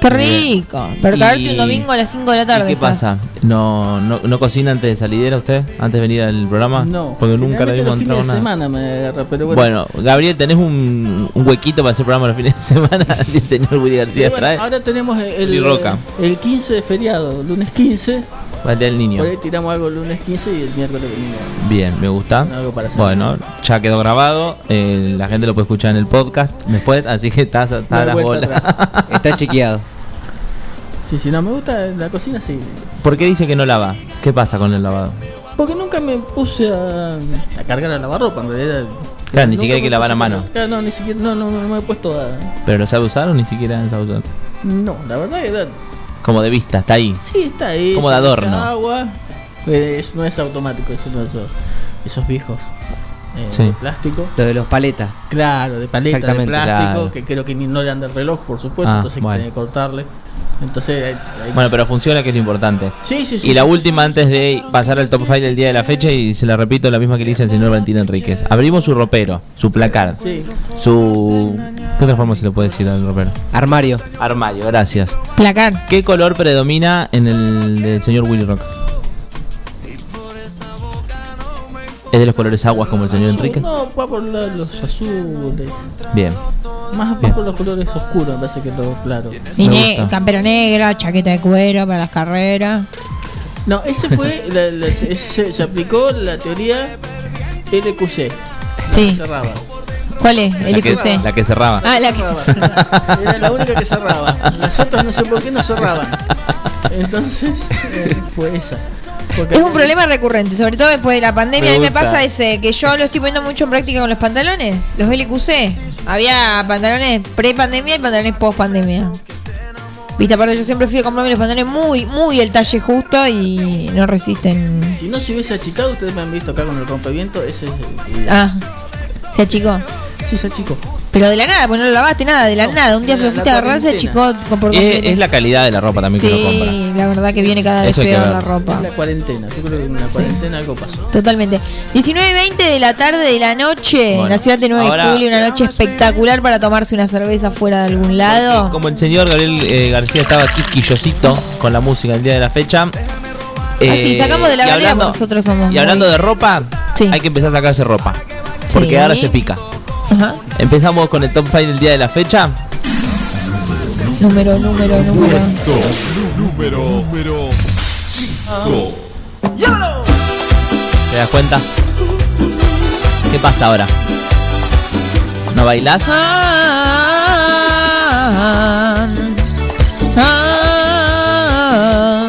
S1: Qué rico. Pero
S3: Y-
S1: cagarte un domingo a las 5 de la tarde.
S3: ¿Y qué
S1: estás.
S3: pasa? ¿No, no, ¿No cocina antes de salidera usted? ¿Antes de venir al programa?
S18: No,
S3: Porque nunca entrar
S18: fines de
S3: nada.
S18: semana me agarra, pero bueno.
S3: Bueno, Gabriel, ¿tenés un, un huequito para hacer programa los fines de semana? el señor Willy García
S18: Pero bueno,
S3: trae.
S18: ahora tenemos el,
S3: Roca.
S18: el 15 de feriado, lunes 15.
S3: Vale, el niño.
S18: Por ahí tiramos algo el lunes 15 y el miércoles venimos.
S3: Bien, me gusta.
S18: Algo para hacer.
S3: Bueno, ya quedó grabado. eh, la gente lo puede escuchar en el podcast después, así que está, está
S18: No
S3: a las
S18: vuelta
S3: bolas.
S18: atrás.
S17: Está chequeado.
S18: Sí, si no me gusta la cocina, sí.
S3: ¿Por qué dice que no lava? ¿Qué pasa con el lavado?
S18: Porque nunca me puse a, a cargar a lavarropa, en realidad.
S3: Claro, ni
S18: Nunca
S3: siquiera hay
S18: me
S3: que lavar
S18: puse
S3: a mano.
S18: Claro, no, ni siquiera, no, no, no me he puesto a...
S3: ¿Pero lo sabe usar o ni siquiera lo sabe usar?
S18: No, la verdad que da-
S3: Como de vista, está ahí.
S18: sí está ahí.
S3: Como de adorno.
S18: Agua. Eh, no es automático, eso no es esos, esos viejos. eh,
S3: Sí.
S18: de plástico.
S17: Lo de los paletas.
S18: Claro, de paleta, de plástico,
S3: claro.
S18: que creo que ni no le anda el reloj, por supuesto,
S3: Ah,
S18: entonces
S3: bueno.
S18: hay que cortarle. Entonces, hay- hay-
S3: Bueno, pero funciona, que es lo importante.
S18: Sí, sí, sí,
S3: Y la
S18: sí,
S3: última antes de pasar al top 5 del día de la fecha, y se la repito, la misma que le hice al señor Valentín Enríquez. Abrimos su ropero, su placar,
S18: Sí.
S3: su... ¿Qué otra forma se le puede decir al ropero?
S17: Armario.
S3: Armario, gracias.
S1: Placar.
S3: ¿Qué color predomina en el del señor Willy Rock? ¿Es de los colores aguas como el señor
S18: azul,
S3: Enrique?
S18: No, va por la- los azules.
S3: Bien.
S18: Más
S3: Bien.
S18: por los colores oscuros, me parece que los claros.
S1: Y ne- campera negra, chaqueta de cuero para las carreras.
S18: No, ese fue, la- la- ese- se aplicó la teoría LQC.
S1: Sí.
S18: que Cerraba.
S1: ¿Cuál es? El
S3: La que,
S1: IQC.
S3: la que cerraba.
S1: Ah, la que.
S18: Era la única que cerraba. Las otras no sé por qué no cerraban. Entonces, eh, fue esa. Porque
S1: Es un problema recurrente, sobre todo después de la pandemia.
S3: Me
S1: a mí me pasa ese, que yo lo estoy poniendo mucho en práctica con los pantalones, los LQC. Había pantalones pre-pandemia y pantalones post-pandemia. Viste, aparte yo siempre fui a comprarme los pantalones muy, muy el talle justo y no resisten.
S18: Si no se hubiese achicado, ustedes me han visto acá con el rompeviento. Ese es el-
S1: Ah, se achicó.
S18: Sí, se achicó.
S1: Pero de la nada, pues no lo lavaste nada, de la nada. Un día
S18: la-
S1: lo fuiste a agarrar, se achicó por
S3: Es,
S1: completo.
S3: es la calidad de la ropa también que uno compra.
S1: Sí, la verdad que viene cada vez
S3: Eso
S1: peor la ropa.
S18: Es la cuarentena. Yo creo que en la cuarentena algo pasó.
S1: Totalmente. 19 y 20 de la tarde de la noche en la ciudad de 9
S3: ahora-
S1: de julio, una noche espectacular para tomarse una cerveza fuera de algún lado.
S3: Como el señor Gabriel eh, García estaba quisquillosito con la música el día de la fecha.
S1: Ah, sí,
S3: eh,
S1: sacamos de la galera
S3: hablando-
S1: porque nosotros somos.
S3: Y hablando
S1: muy-
S3: de ropa, hay que empezar a sacarse ropa. Porque
S1: Sí.
S3: ahora se pica.
S1: Ajá.
S3: Empezamos con el top 5 del día de la fecha.
S1: Número, número, número.
S2: Número, número 5.
S3: ¿Te das cuenta? ¿Qué pasa ahora? ¿No bailás?
S1: Ah, Ah,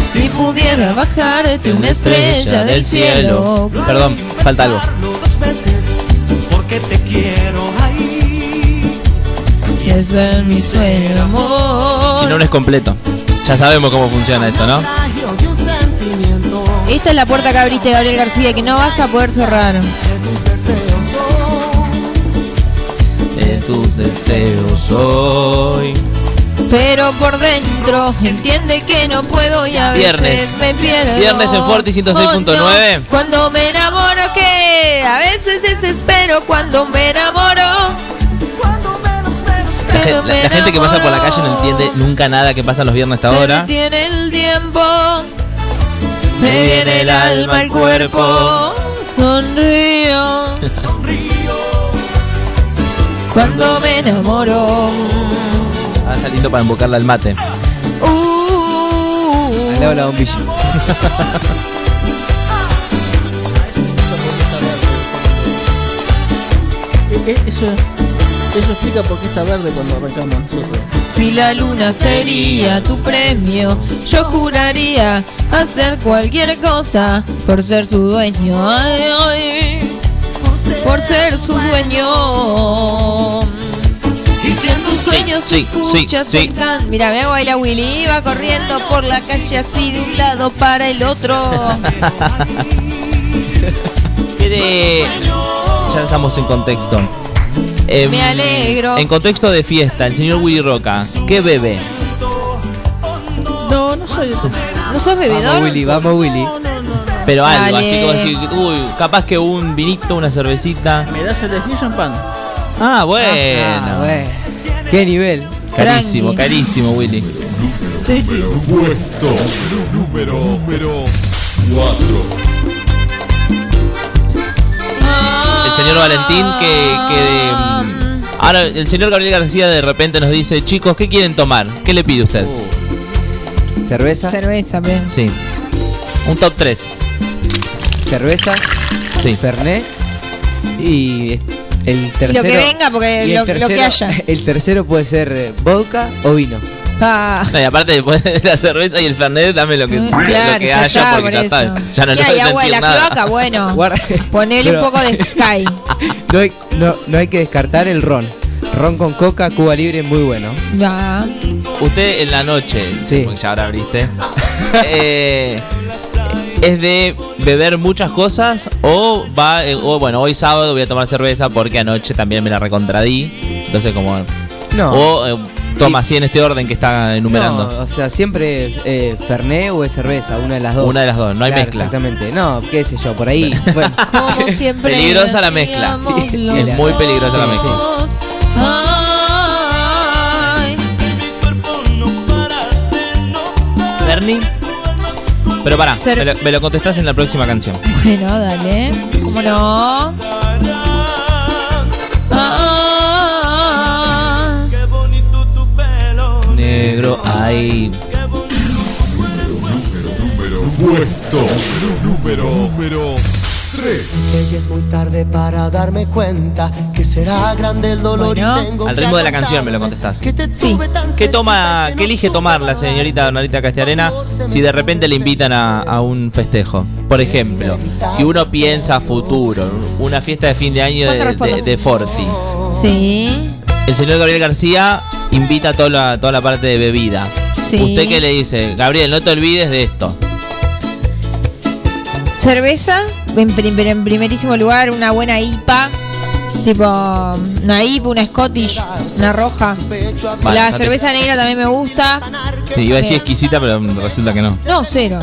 S1: si pudiera bajarte una estrella del cielo.
S3: Perdón, falta algo.
S16: Porque te quiero ahí.
S1: Y es ver mi sueño, amor.
S3: Si no, no es completo. Ya sabemos cómo funciona esto, ¿no?
S1: Esta es la puerta que abriste, Gabriel García, que no vas a poder cerrar.
S16: de tus deseos son.
S1: Pero por dentro entiende que no puedo y a veces
S3: Viernes.
S1: me pierdo.
S3: Viernes en Forti 106.9.
S1: Cuando, cuando me enamoro que a veces desespero cuando me enamoro.
S3: La, la- la gente que pasa por la calle no entiende nunca nada que pasa los viernes hasta ahora.
S1: detiene el tiempo. Me viene el alma al cuerpo. Sonrío. Cuando me enamoro.
S3: Ah, está lindo para invocarla al mate.
S1: Uh,
S17: Al lado de la bombilla.
S18: Eh, eh, Eso, eso explica por qué está verde cuando arrancamos nosotros.
S1: Si la luna sería tu premio, yo juraría hacer cualquier cosa por ser su dueño. Ay, ay, por ser su dueño. Y si en tus sueños
S3: Sí,
S1: escuchas
S3: sí, sí.
S1: el can... Mira, me hago bailar Willy, iba corriendo por la calle así de un lado para el otro.
S3: ¿Qué de- Ya estamos en contexto. Em,
S1: Me alegro.
S3: En contexto de fiesta, el señor Willy Roca, ¿qué bebe?
S18: No, no soy.
S1: ¿No sos bebedor?
S17: Vamos Willy, vamos Willy.
S3: Pero algo,
S1: Dale.
S3: así como decir, uy, capaz que un vinito, una cervecita.
S18: ¿Me das el Definition Pan?
S3: Ah, bueno.
S17: Ah, bueno. ¿Qué nivel?
S3: Carísimo,
S1: Tranqui.
S3: carísimo, Willy.
S18: Sí, sí.
S2: Puesto número, número 4.
S3: El señor Valentín que, que de- mm, Ahora el señor Gabriel García de repente nos dice, chicos, ¿qué quieren tomar? ¿Qué le pide usted?
S17: Cerveza,
S1: Cerveza, ven.
S3: Sí. Un top 3.
S17: cerveza,
S3: Sí.
S17: Fernet y el tercero.
S1: que venga, porque lo- lo que haya.
S17: El tercero puede ser eh, vodka o vino.
S1: Ah,
S3: No, y aparte después de la cerveza y el fernet, dame lo que,
S1: Mm,
S3: lo
S1: claro,
S3: que
S1: ya
S3: haya
S1: está,
S3: porque
S1: por
S3: ya
S1: eso.
S3: está. Ya no
S1: ¿Qué
S3: le
S1: hay agua de la
S3: nada.
S1: cloaca? Bueno, ponele un poco de Sky.
S17: No hay, no, no hay que descartar el ron. Ron con coca, Cuba Libre, muy bueno.
S1: Va.
S3: Usted en la noche,
S17: Sí.
S3: porque ya ahora abriste, eh, es de beber muchas cosas o va, eh, o bueno, hoy sábado voy a tomar cerveza porque anoche también me la recontradí. Entonces como...
S17: No.
S3: O eh, toma así en este orden que está enumerando.
S17: No, o sea, siempre eh, Fernet o es cerveza, una de las dos.
S3: Una de las dos, no hay
S17: Claro,
S3: mezcla.
S17: Exactamente. No, qué sé yo, por ahí. Bueno,
S1: Como siempre.
S3: Peligrosa la mezcla.
S17: Sí,
S3: es muy peligrosa la mezcla. Pero pará, me lo, me lo contestás en la próxima canción.
S1: bueno, dale. ¿Cómo no? Ah,
S3: Negro, ahí.
S2: Puesto número, número 3.
S13: Ya es muy tarde para darme cuenta que será grande el dolor
S1: Bueno.
S13: y tengo
S3: Al ritmo de la canción me lo contestás.
S13: que te
S1: Sí.
S3: ¿Qué toma,
S13: que
S3: qué elige tomar la señorita Donalita Castiarena si de repente le invitan a, a un festejo? Por ejemplo, si uno piensa a futuro, una fiesta de fin de año
S1: ¿Cuándo
S3: de,
S1: respondo?
S3: de- de Forti,
S1: sí.
S3: el señor Gabriel García invita a toda la, toda la parte de bebida.
S1: Sí.
S3: ¿Usted qué le dice? Gabriel, no te olvides de esto.
S1: Cerveza, en, prim- en primerísimo lugar, una buena IPA. Tipo, una IPA, una Scottish, una roja.
S3: Vale,
S1: la
S3: te-
S1: cerveza negra también me gusta.
S3: Sí, iba a decir exquisita, pero resulta que no.
S1: No, cero.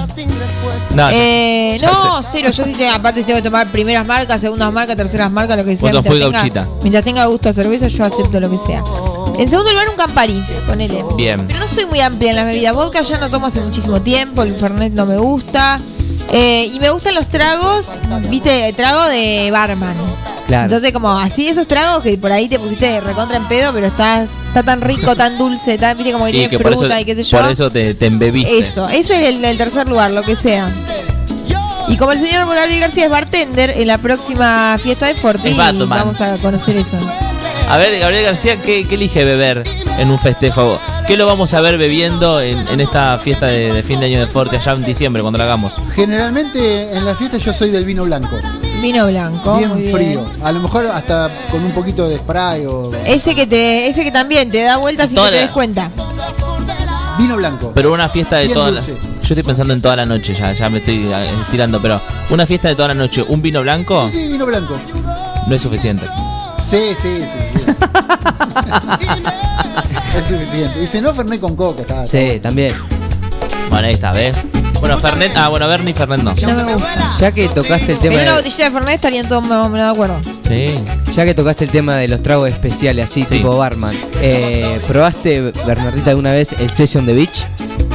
S3: No,
S1: Eh, no, cero. Yo te- aparte tengo que tomar primeras marcas, segundas marcas, terceras marcas, lo que sea. mientras tenga-. Mientras tenga gusto a cerveza, yo acepto lo que sea. En segundo lugar, un Campari, ponele.
S3: Bien.
S1: Pero no soy muy amplia en las bebidas. Vodka ya no tomo hace muchísimo tiempo, el Fernet no me gusta. Eh, y me gustan los tragos, viste, trago de barman.
S17: claro.
S1: Entonces, como así esos tragos que por ahí te pusiste recontra en pedo, pero estás, está tan rico, tan dulce, tan, viste, como que tiene
S3: que por eso,
S1: fruta y qué sé yo.
S3: por eso te, te embebiste.
S1: Eso, ese es el tercer lugar, lo que sea. Y como el señor Gabriel García es bartender, en la próxima fiesta de
S3: Batman.
S1: vamos a conocer eso.
S3: A ver, Gabriel García, ¿qué, qué elige beber en un festejo? ¿Qué lo vamos a ver bebiendo en, en esta fiesta de, de fin de año de Forte allá en diciembre cuando la hagamos?
S4: Generalmente en la fiesta yo soy del vino blanco.
S1: Vino blanco.
S4: bien
S1: muy bien.
S4: frío. A lo mejor hasta con un poquito de spray o.
S1: Ese que te, ese que también te da vueltas sin
S3: Toda
S1: que te
S3: la-
S1: des cuenta.
S4: Vino blanco.
S3: Pero una fiesta de toda la...
S4: dulce.
S3: Yo estoy pensando en toda la noche, ya, ya me estoy eh, estirando, pero una fiesta de toda la noche, un vino blanco
S4: Sí, vino blanco.
S3: no es suficiente.
S4: Sí, sí, es suficiente. es suficiente. Dice no Fernet con coca, está.
S17: Sí, también.
S3: Bueno, ahí está, ¿ves? Bueno, Fernet, ah, bueno, Bernie Fernet no.
S1: No me gusta.
S17: Ya que tocaste el tema
S1: En una
S17: de,
S1: botellita de Fernet estarían todos más o menos de acuerdo.
S3: Sí.
S17: ya que tocaste el tema de los tragos especiales así
S3: Sí.
S17: tipo barman, eh, ¿probaste Bernardita alguna vez el Session de Beach?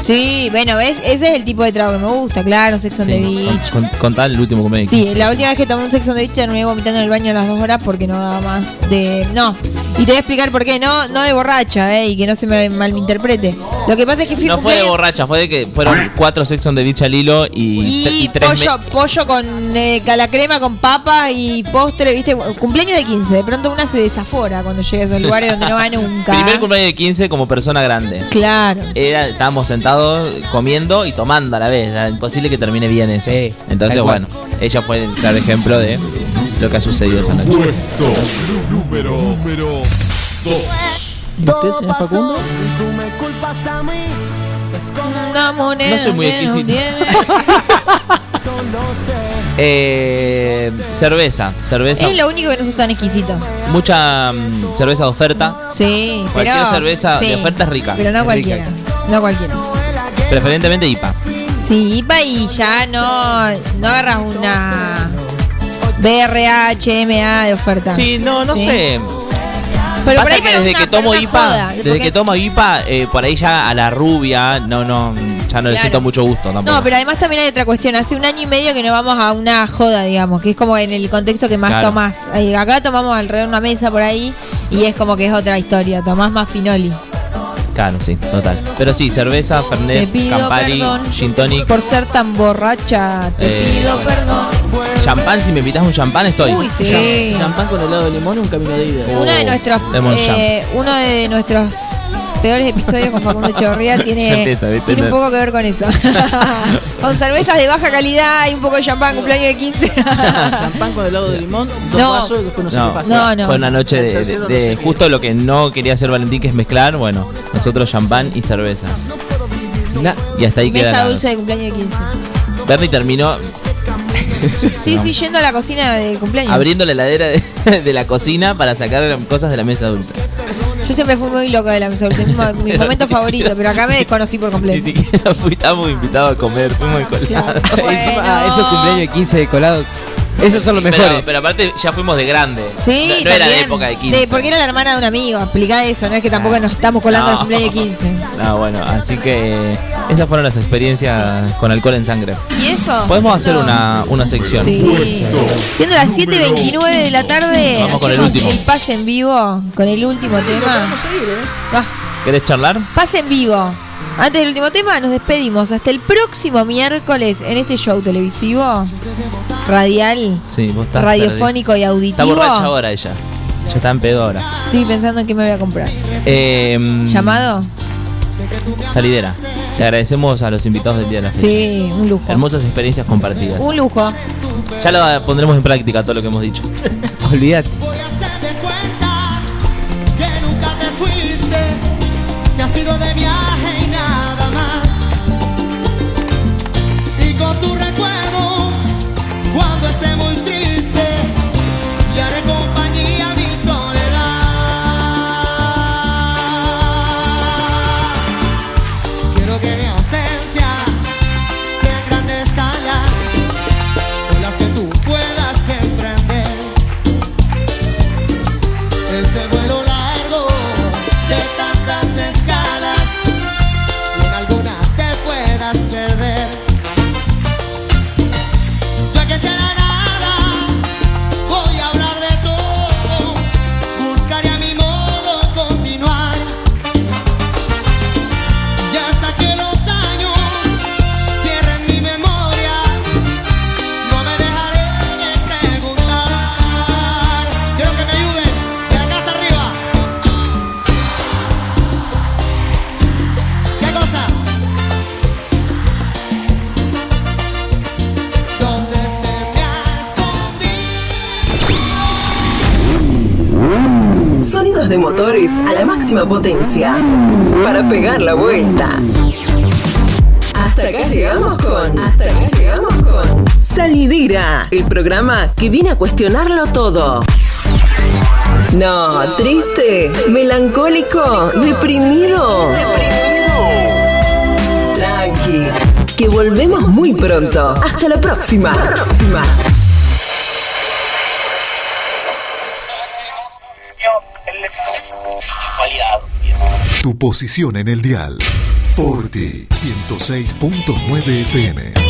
S1: Sí, bueno, ¿ves? Ese es el tipo de trago que me gusta, claro, Sex on the Beach.
S3: Con, contá el último que me
S1: Sí, la última vez que tomé un Sex on the Beach terminé vomitando en el baño a las dos horas porque no daba más de... No, y te voy a explicar por qué, no no de borracha, eh, y que no se me malinterprete. Lo que pasa es que fui
S3: No fue de
S1: cumpleaños
S3: borracha, fue de que fueron cuatro Sex on the Beach al hilo y,
S1: y,
S3: tre- y tres
S1: pollo, pollo con eh, calacrema, con papa y postre, ¿viste? Cumpleaños de 15, de pronto una se desafora cuando llega a esos lugares donde no va nunca.
S3: Primer cumpleaños de 15 como persona grande.
S1: Claro.
S3: Era, estábamos sentados comiendo y tomando a la vez. Era imposible que termine bien eso. Entonces, bueno, ella fue el claro ejemplo de lo que ha sucedido esa noche.
S2: Puesto número, número 2.
S18: ¿Y usted, señor Facundo?
S1: Una moneda
S3: No soy muy exquisito. Eh, cerveza, cerveza.
S1: Es lo único que no sos tan exquisito.
S3: Mucha mm, cerveza de oferta.
S1: Sí,
S3: Cualquier
S1: pero.
S3: cerveza
S1: sí,
S3: de oferta es rica.
S1: Pero no
S3: Es
S1: cualquiera.
S3: rica.
S1: No cualquiera.
S3: Preferentemente IPA.
S1: Sí, IPA y ya no, no agarras una BRH, MA de oferta.
S3: Sí, no, no
S1: Sí.
S3: sé.
S1: Pero
S3: Pasa que desde que tomo IPA,
S1: joda,
S3: desde
S1: porque-
S3: que tomo IPA, eh, por ahí ya a la rubia, no, no, ya no le
S1: Claro.
S3: siento mucho gusto tampoco.
S1: No, pero además también hay otra cuestión. Hace un año y medio que no vamos a una joda, digamos, que es como en el contexto que más
S3: Claro.
S1: tomás. Acá tomamos alrededor de una mesa por ahí y es como que es otra historia. Tomás más finoli.
S3: Claro, sí, total. Pero sí, cerveza,
S1: Te
S3: Fernet,
S1: pido
S3: Campari,
S1: perdón
S3: Gin Tonic,
S1: por ser tan borracha. Te
S3: Eh,
S1: pido perdón.
S3: champán, si me invitas un champán estoy.
S1: Uy, sí.
S18: Champán con helado de limón, un camino de ida.
S1: Uno de nuestros
S3: Lemon
S1: eh, uno de nuestros peores episodios con Facundo Echeverría
S3: Ya
S1: tiene, tiene un poco que ver con eso. con cervezas de baja calidad y un poco de champán, cumpleaños de 15.
S18: Champán con helado de limón, dos
S1: No.
S18: vasos y después no
S3: No,
S18: qué pasa.
S1: No, no.
S3: fue una noche de,
S18: tercero
S3: de-
S18: no
S3: de
S18: sé
S3: justo lo que no quería hacer Valentín, que es mezclar. Bueno, nosotros champán y cerveza. y hasta ahí.
S1: Mesa dulce de cumpleaños de 15.
S3: Bernie terminó
S1: Sí,
S3: No.
S1: sí, yendo a la cocina de cumpleaños.
S3: abriendo la heladera de, de la cocina para sacar cosas de la mesa dulce.
S1: Yo siempre fui muy loca de la mesa dulce, mi, mo- mi momento favorito, pero acá me desconocí por
S3: Ni
S1: completo.
S3: siquiera fui, estábamos invitados a comer, fuimos colados.
S17: Encima- ah, esos cumpleaños de 15 de colado. Esos son los mejores.
S3: pero aparte ya fuimos de grande.
S1: Sí,
S3: no, no era de época de 15.
S1: Sí, porque era la hermana de un amigo, explica eso, no es que tampoco nos estamos colando
S3: No.
S1: al cumpleaños de 15.
S3: No, bueno, así que esas fueron las experiencias con alcohol en sangre.
S1: ¿Y eso?
S3: Podemos hacer
S1: No.
S3: una, una sección.
S1: Sí. Siendo las 7.29 de la tarde,
S3: Vamos con el último.
S1: el pase en vivo con el último tema. Ah,
S3: ¿Querés charlar?
S1: pase en vivo. Antes del último tema, nos despedimos. Hasta el próximo miércoles en este show televisivo, radial,
S3: Sí, vos estás
S1: radiofónico y
S3: Está
S1: auditivo.
S3: borracha ahora ella. Ya está en pedo ahora.
S1: Estoy pensando en qué me voy a comprar.
S3: Eh,
S1: ¿Llamado?
S3: Salidera. Le agradecemos a los invitados del día de la fecha.
S1: Sí, un lujo.
S3: Hermosas experiencias compartidas.
S1: Un lujo.
S3: Ya lo pondremos en práctica todo lo que hemos dicho.
S17: Olvídate.
S16: A la
S6: máxima potencia para pegar la vuelta. Hasta acá llegamos con. Hasta acá llegamos con. Salidera, el programa que viene a cuestionarlo todo. No, triste, melancólico, deprimido. Tranqui, que volvemos muy pronto. Hasta la próxima.
S19: Tu posición en el dial. Forti 106.9 FM.